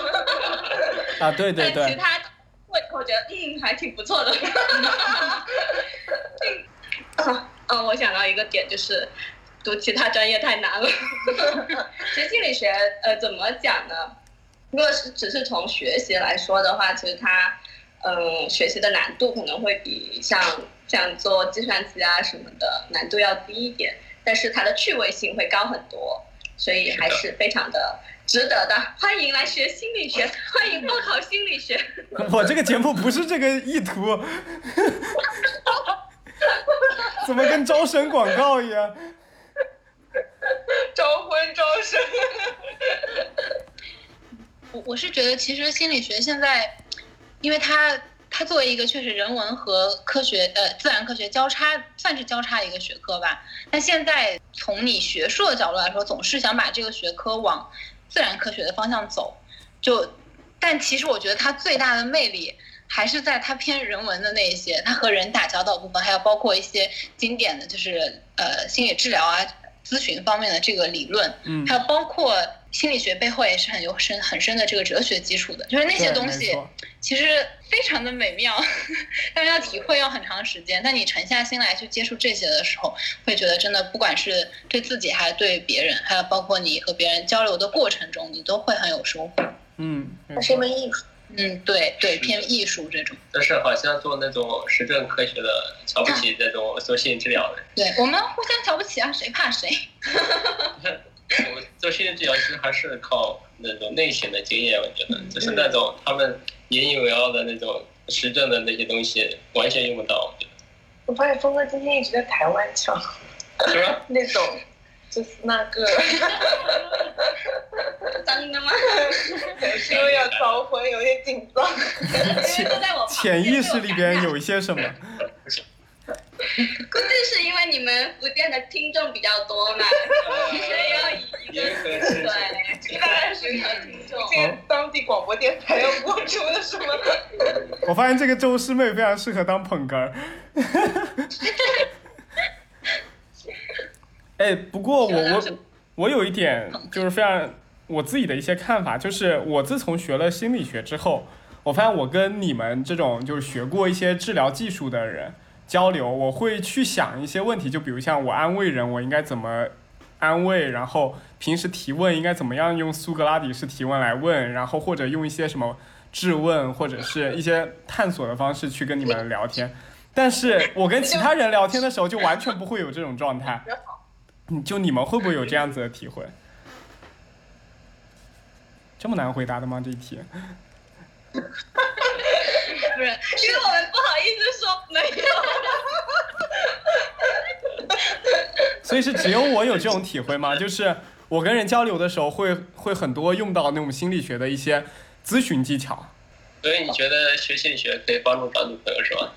啊，对对对，但其他我我觉得嗯还挺不错的。嗯，我想到一个点就是。读其他专业太难了。其实心理学，呃，怎么讲呢？如果是只是从学习来说的话，其实它，嗯，学习的难度可能会比像像做计算机啊什么的难度要低一点，但是它的趣味性会高很多，所以还是非常的值得的。欢迎来学心理学，欢迎报考心理学。我这个节目不是这个意图，怎么跟招生广告一样？招婚招生。我我是觉得，其实心理学现在，因为它它作为一个确实人文和科学呃自然科学交叉，算是交叉一个学科吧。但现在从你学术的角度来说，总是想把这个学科往自然科学的方向走。就，但其实我觉得它最大的魅力还是在它偏人文的那一些，它和人打交道部分，还有包括一些经典的就是呃心理治疗啊。咨询方面的这个理论，嗯还有包括心理学背后也是很有深很深的这个哲学基础的，就是那些东西其实非常的美妙，但是要体会要很长时间。但你沉下心来去接触这些的时候，会觉得真的不管是对自己还是对别人，还有包括你和别人交流的过程中，你都会很有收获。嗯，没它是一门艺术。嗯，对对，偏艺术这种。但是好像做那种实证科学的，瞧不起那种做心理治疗的。对我们互相瞧不起啊，谁怕谁？我做心理治疗其实还是靠那种内省的经验，我觉得就是那种他们引以为傲的那种实证的那些东西，完全用不到。我觉我发现峰哥今天一直在台湾腔，得是吧？那种就是那个，真的吗？是 因为要招婚，有点紧张。因为都在我潜意识里边有一些什么？估计是因为你们福建的听众比较多嘛，所以要以一个对，当然是和听众。现当地广播电台要播出的是吗？我发现这个周师妹非常适合当捧哏儿。哎，不过我我我有一点就是非常我自己的一些看法，就是我自从学了心理学之后，我发现我跟你们这种就是学过一些治疗技术的人交流，我会去想一些问题，就比如像我安慰人，我应该怎么安慰，然后平时提问应该怎么样用苏格拉底式提问来问，然后或者用一些什么质问或者是一些探索的方式去跟你们聊天。但是我跟其他人聊天的时候，就完全不会有这种状态。嗯，就你们会不会有这样子的体会？这么难回答的吗？这一题？不是，因为我们不好意思说没有。所以是只有我有这种体会吗？就是我跟人交流的时候会，会很多用到那种心理学的一些咨询技巧。所以你觉得学心理学可以帮助找女朋友是吧？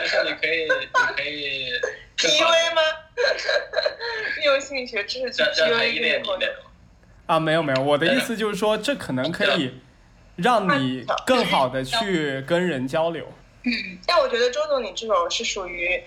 就是你可以，你可以 PUA 吗？用心理学知识去让让他 PUA 依恋你这个那种。啊，没有没有，我的意思就是说，这可能可以让你更好的去跟人交流。嗯但我觉得周总你这种是属于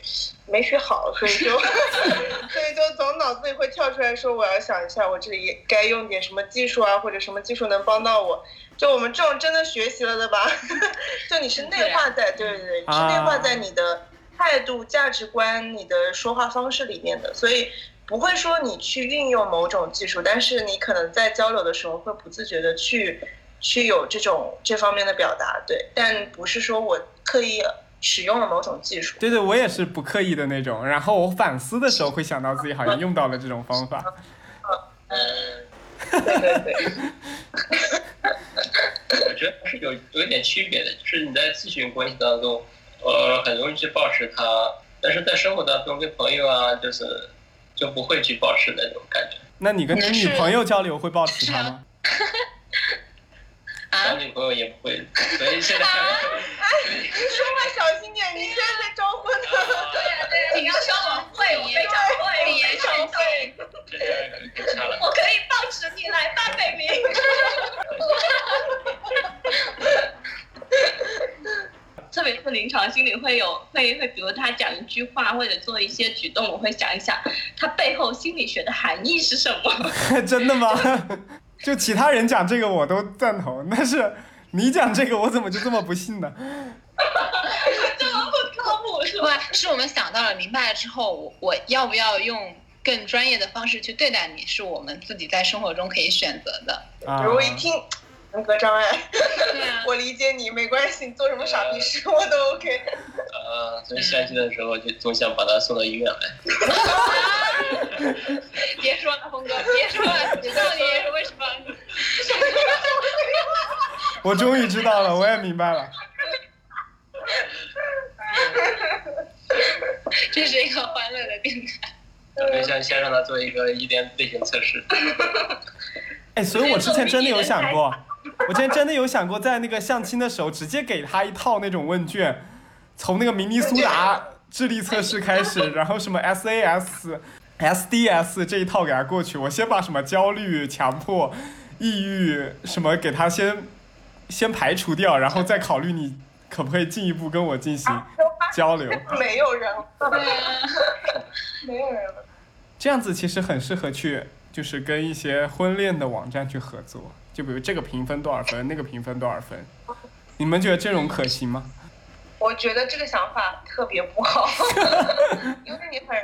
没学好，所以就 所以就总脑子里会跳出来说，我要想一下我这里该用点什么技术啊，或者什么技术能帮到我。就我们这种真的学习了的吧，就你是内化在对对对，你是内化在你的态度、价值观、你的说话方式里面的，所以不会说你去运用某种技术，但是你可能在交流的时候会不自觉的去去有这种这方面的表达，对，但不是说我刻意使用了某种技术。对对，我也是不刻意的那种。然后我反思的时候会想到自己好像用到了这种方法。嗯，对对对，我觉得是有有一点区别的，就是你在咨询关系当中，呃，很容易去保持他但是在生活当中跟朋友啊，就是就不会去保持那种感觉。那你跟你女朋友交流会保持它吗？找 女朋友也不会，所以现在 你。说话小心点，你现在在招婚呢。对呀对呀，你要说我会，我非常会，我非常会。我可以抱持你来吧，baby。特心里会有会会，比如他讲一句话或者做一些举动，我会想一想他背后心理学的含义是什么。真的吗？就其他人讲这个我都赞同，但是你讲这个我怎么就这么不信呢？这么不靠谱是吧？是我们想到了明白了之后，我我要不要用更专业的方式去对待你，是我们自己在生活中可以选择的。比如一听。人格障碍，对啊，我理解你，没关系，你做什么傻逼事我都 OK。呃，所以相亲的时候就总想把他送到医院来。别说了，峰哥，别说了，你到底是为什么？我终于知道了，我也明白了。这是一个欢乐的电台。对象先让他做一个一点类型测试。哎，所以我之前真的有想过。我之前真的有想过，在那个相亲的时候，直接给他一套那种问卷，从那个明尼苏达智力测试开始，然后什么 SAS、SDS 这一套给他过去。我先把什么焦虑、强迫、抑郁什么给他先先排除掉，然后再考虑你可不可以进一步跟我进行交流。没有人，没有人了。这样子其实很适合去，就是跟一些婚恋的网站去合作。就比如这个评分多少分，那个评分多少分，你们觉得这种可行吗？我觉得这个想法特别不好，因为你很，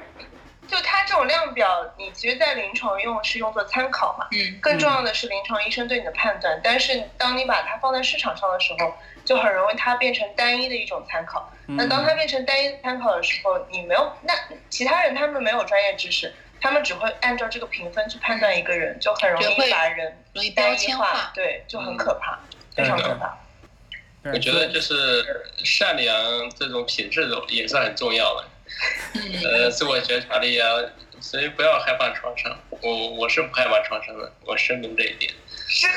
就它这种量表，你其实，在临床用是用作参考嘛，嗯，更重要的是临床医生对你的判断。但是当你把它放在市场上的时候，就很容易它变成单一的一种参考。那当它变成单一参考的时候，你没有，那其他人他们没有专业知识。他们只会按照这个评分去判断一个人，就很容易把人容易标签化，对，就很可怕，非常可怕。我觉得就是善良这种品质都也是很重要的，呃，自我觉察力啊，所以不要害怕创伤。我我是不害怕创伤的，我声明这一点。是的，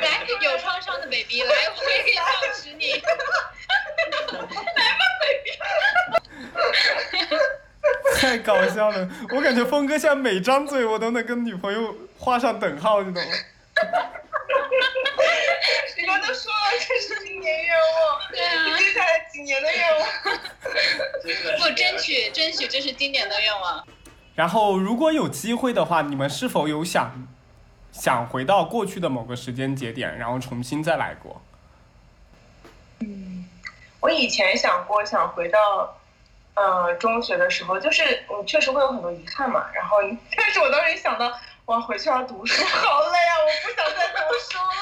来，有创伤的 baby，来，我可以 保持你。来吧，baby。太搞笑了，我感觉峰哥现在每张嘴我都能跟女朋友画上等号，你懂吗？你们都说了这是今年愿望，对啊，接下来几年的愿望，不争取争取这是今年的愿望。然后如果有机会的话，你们是否有想想回到过去的某个时间节点，然后重新再来过？嗯，我以前想过想回到。嗯，中学的时候就是嗯，确实会有很多遗憾嘛。然后，但是我当时一想到我要回去要读书，好累啊！我不想再读书了，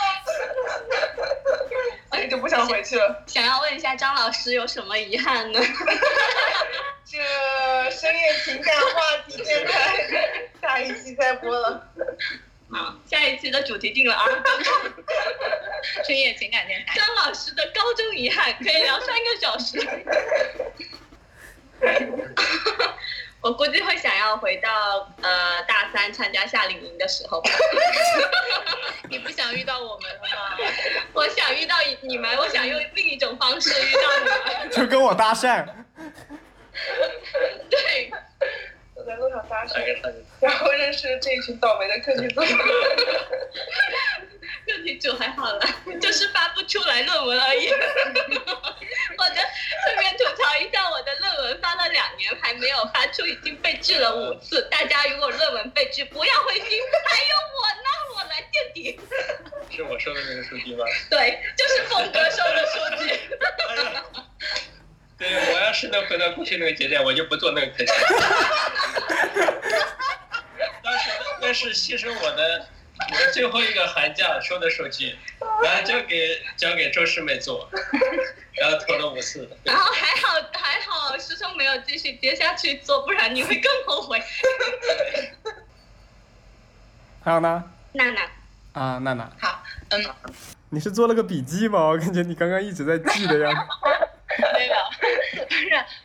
所以就不想回去了。想要问一下张老师有什么遗憾呢？这深夜情感话题电台下一期再播了。好，下一期的主题定了啊！深夜情感电台，张老师的高中遗憾可以聊三个小时。我估计会想要回到呃大三参加夏令营的时候。你不想遇到我们了吗？我想遇到你们，我想用另一种方式遇到你们。就跟我搭讪。对。我在路上搭讪，然后认识了这一群倒霉的课题组。课题组还好了，就是发不出来论文而已。我的顺便吐槽一下，我的论文发了两年还没有发出，已经被拒了五次。大家如果论文被拒，不要灰心，还有我呢，我来垫底。是我收的那个数据吗？对，就是峰哥收的数据。对，我要是能回到过去那个节点，我就不做那个课题。当时那是牺牲我的最后一个寒假收的数据，然后交给交给周师妹做，然后投了五次。然后还好还好，师兄没有继续接下去做，不然你会更后悔。还有呢？娜娜。啊，娜娜。好，嗯。你是做了个笔记吗？我感觉你刚刚一直在记的样子。没有，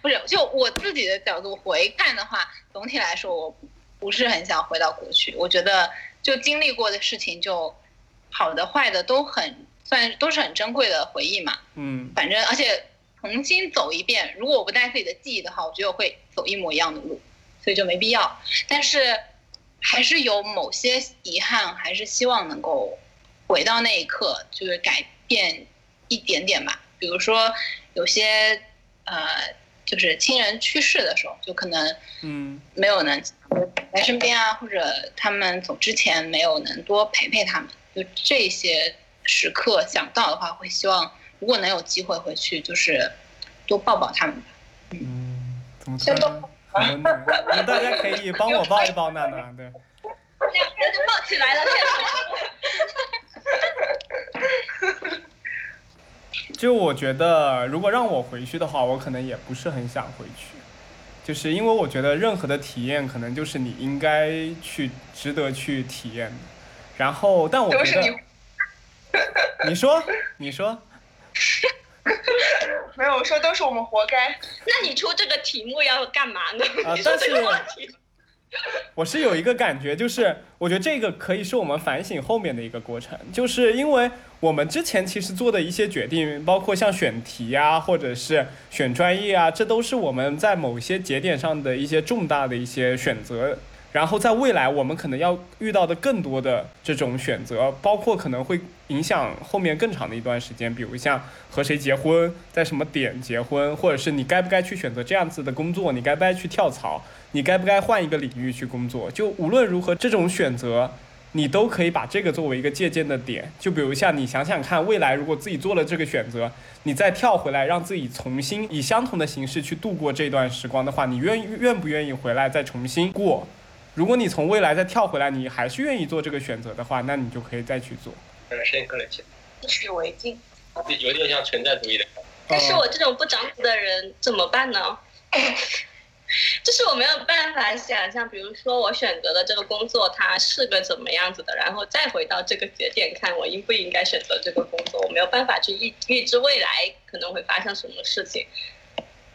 不是，就我自己的角度回看的话，总体来说我不是很想回到过去。我觉得就经历过的事情，就好的坏的都很算都是很珍贵的回忆嘛。嗯反正而且重新走一遍，如果我不带自己的记忆的话，我觉得我会走一模一样的路，所以就没必要。但是还是有某些遗憾，还是希望能够回到那一刻，就是改变一点点吧。比如说有些呃，就是亲人去世的时候，就可能嗯没有能来身边啊，或者他们走之前没有能多陪陪他们，就这些时刻想到的话，会希望如果能有机会回去，就是多抱抱他们吧。嗯，怎么说呢很温暖？那 大家可以帮我抱一抱娜娜，对。两个人就抱起来了，天就我觉得，如果让我回去的话，我可能也不是很想回去，就是因为我觉得任何的体验，可能就是你应该去值得去体验的。然后，但我觉得 你，说，你说，没有我说都是我们活该。那你出这个题目要干嘛呢？啊但是 我是有一个感觉，就是我觉得这个可以是我们反省后面的一个过程，就是因为我们之前其实做的一些决定，包括像选题啊、或者是选专业啊，这都是我们在某些节点上的一些重大的一些选择。然后在未来，我们可能要遇到的更多的这种选择，包括可能会影响后面更长的一段时间，比如像和谁结婚，在什么点结婚，或者是你该不该去选择这样子的工作，你该不该去跳槽，你该不该换一个领域去工作。就无论如何，这种选择，你都可以把这个作为一个借鉴的点。就比如像你想想看，未来如果自己做了这个选择，你再跳回来，让自己重新以相同的形式去度过这段时光的话，你愿愿不愿意回来再重新过？如果你从未来再跳回来，你还是愿意做这个选择的话，那你就可以再去做。很深刻的解，以史为镜。有点像存在主义的。但是我这种不长子的人怎么办呢？就是我没有办法想象，比如说我选择的这个工作，它是个怎么样子的，然后再回到这个节点看我应不应该选择这个工作，我没有办法去预预知未来可能会发生什么事情。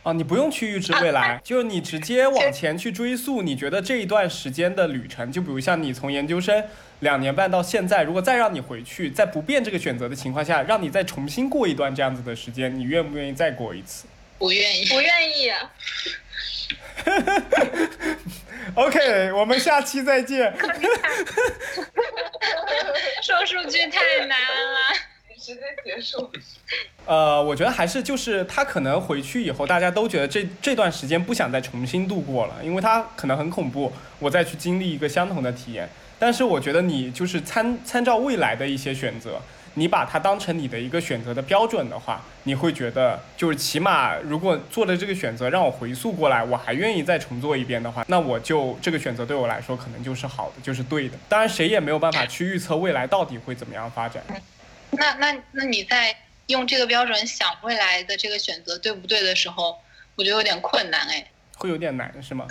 哦，你不用去预知未来，就是你直接往前去追溯。你觉得这一段时间的旅程，就比如像你从研究生两年半到现在，如果再让你回去，在不变这个选择的情况下，让你再重新过一段这样子的时间，你愿不愿意再过一次不愿意。不愿意？OK，我们下期再见。说数据太难了。直接结束。呃，我觉得还是就是他可能回去以后，大家都觉得这这段时间不想再重新度过了，因为他可能很恐怖，我再去经历一个相同的体验。但是我觉得你就是参参照未来的一些选择，你把它当成你的一个选择的标准的话，你会觉得就是起码如果做的这个选择让我回溯过来，我还愿意再重做一遍的话，那我就这个选择对我来说可能就是好的，就是对的。当然谁也没有办法去预测未来到底会怎么样发展。那那那你在用这个标准想未来的这个选择对不对的时候，我觉得有点困难哎。会有点难是吗？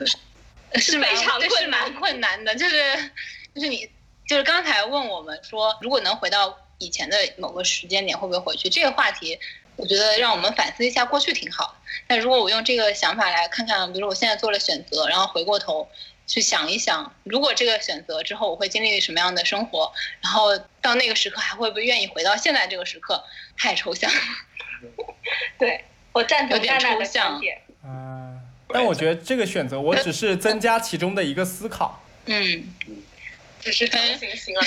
是蛮非常困难蛮困难的，就是就是你就是刚才问我们说，如果能回到以前的某个时间点，会不会回去？这个话题，我觉得让我们反思一下过去挺好的。但如果我用这个想法来看看，比如说我现在做了选择，然后回过头去想一想，如果这个选择之后我会经历什么样的生活，然后到那个时刻还会不会愿意回到现在这个时刻？太抽象了。对我赞同有点娜娜的抽象观点。啊，但我觉得这个选择，我只是增加其中的一个思考。嗯，只是强行型啊。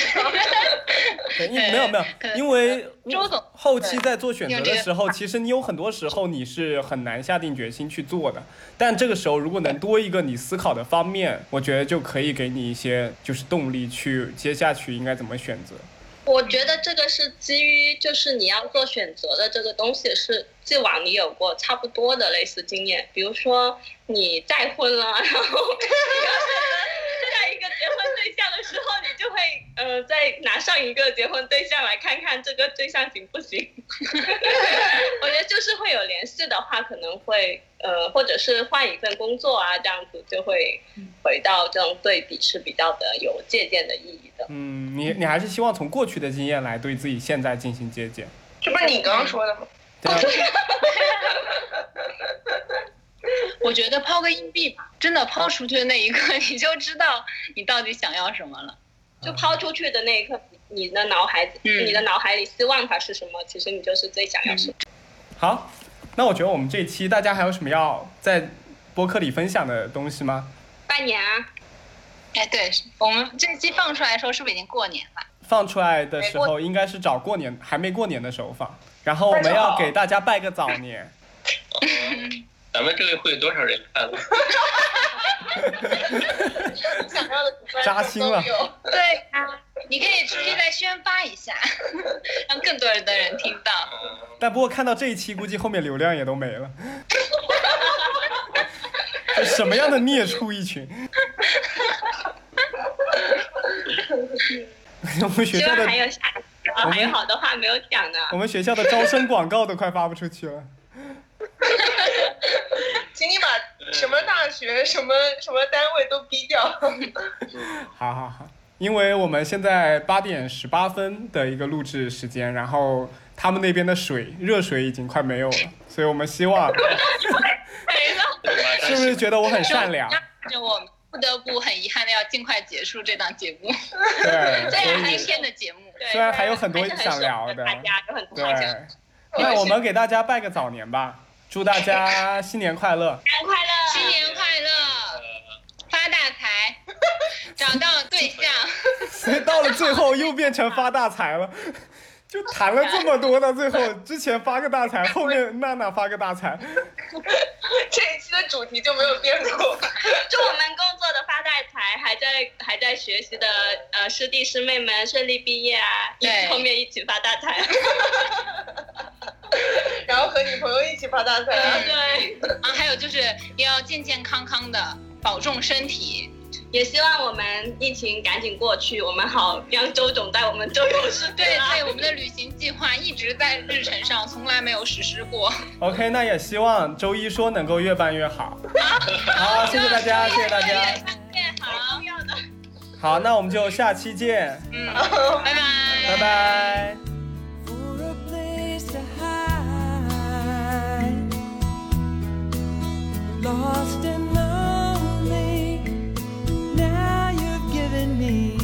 没有没有因为周总后期在做选择的时候，其实你有很多时候你是很难下定决心去做的。但这个时候，如果能多一个你思考的方面，我觉得就可以给你一些就是动力去接下去应该怎么选择。我觉得这个是基于，就是你要做选择的这个东西是既往你有过差不多的类似经验，比如说你再婚了，然后你要选择下一个结婚对象的时候，你就会呃再拿上一个结婚对象来看看这个对象行不行。我觉得就是会有联系的话，可能会呃或者是换一份工作啊，这样子就会回到这种对比是比较的有借鉴的意义的。嗯，你你还是希望从过去的经验来对自己现在进行借鉴。这不是你刚刚说的吗？对啊，我觉得抛个硬币吧，真的抛出去的那一刻，你就知道你到底想要什么了。就抛出去的那一刻，你的脑海，嗯你的脑海里希望它是什么，其实你就是最想要什么。好，那我觉得我们这一期大家还有什么要在播客里分享的东西吗？拜年啊，哎，对，我们这期放出来的时候是不是已经过年了？放出来的时候应该是找过年还没过年的时候放，然后我们要给大家拜个早年。咱们这个会有多少人看呢？想要的扎心了对啊，你可以出去再宣发一下，让更多人的人听到。但不过看到这一期，估计后面流量也都没了。什么样的孽畜一群！我们学校的望还有好的话没有讲呢。我们学校的招生广告都快发不出去了。请你把什么大学、什么什么单位都逼掉。好好好，因为我们现在八点十八分的一个录制时间，然后他们那边的水热水已经快没有了，所以我们希望，是不是觉得我很善良？就我不得不很遗憾的要尽快结束这档节目，对，这样一天的节目。对虽然还有很多想聊的对，那我们给大家拜个早年吧，祝大家新年快乐！新年快乐，新年快乐，发大财，找到对象。所以到了最后又变成发大财了，就谈了这么多，到最后之前发个大财，后面娜娜发个大财，这一期的主题就没有变过。祝我们工作的发大财，还在还在学习的呃师弟师妹们顺利毕业啊！后面一起发大财。然后和女朋友一起发大财啊。对，啊，还有就是要健健康康的，保重身体。也希望我们疫情赶紧过去，我们好让周总带我们周游世界对啊对，我们的旅行计划一直在日程上，从来没有实施过。OK，那也希望周一说能够越办越好。好，谢谢大家，谢谢大家。好，要的。好，那我们就下期见，嗯，拜拜。拜拜。for me.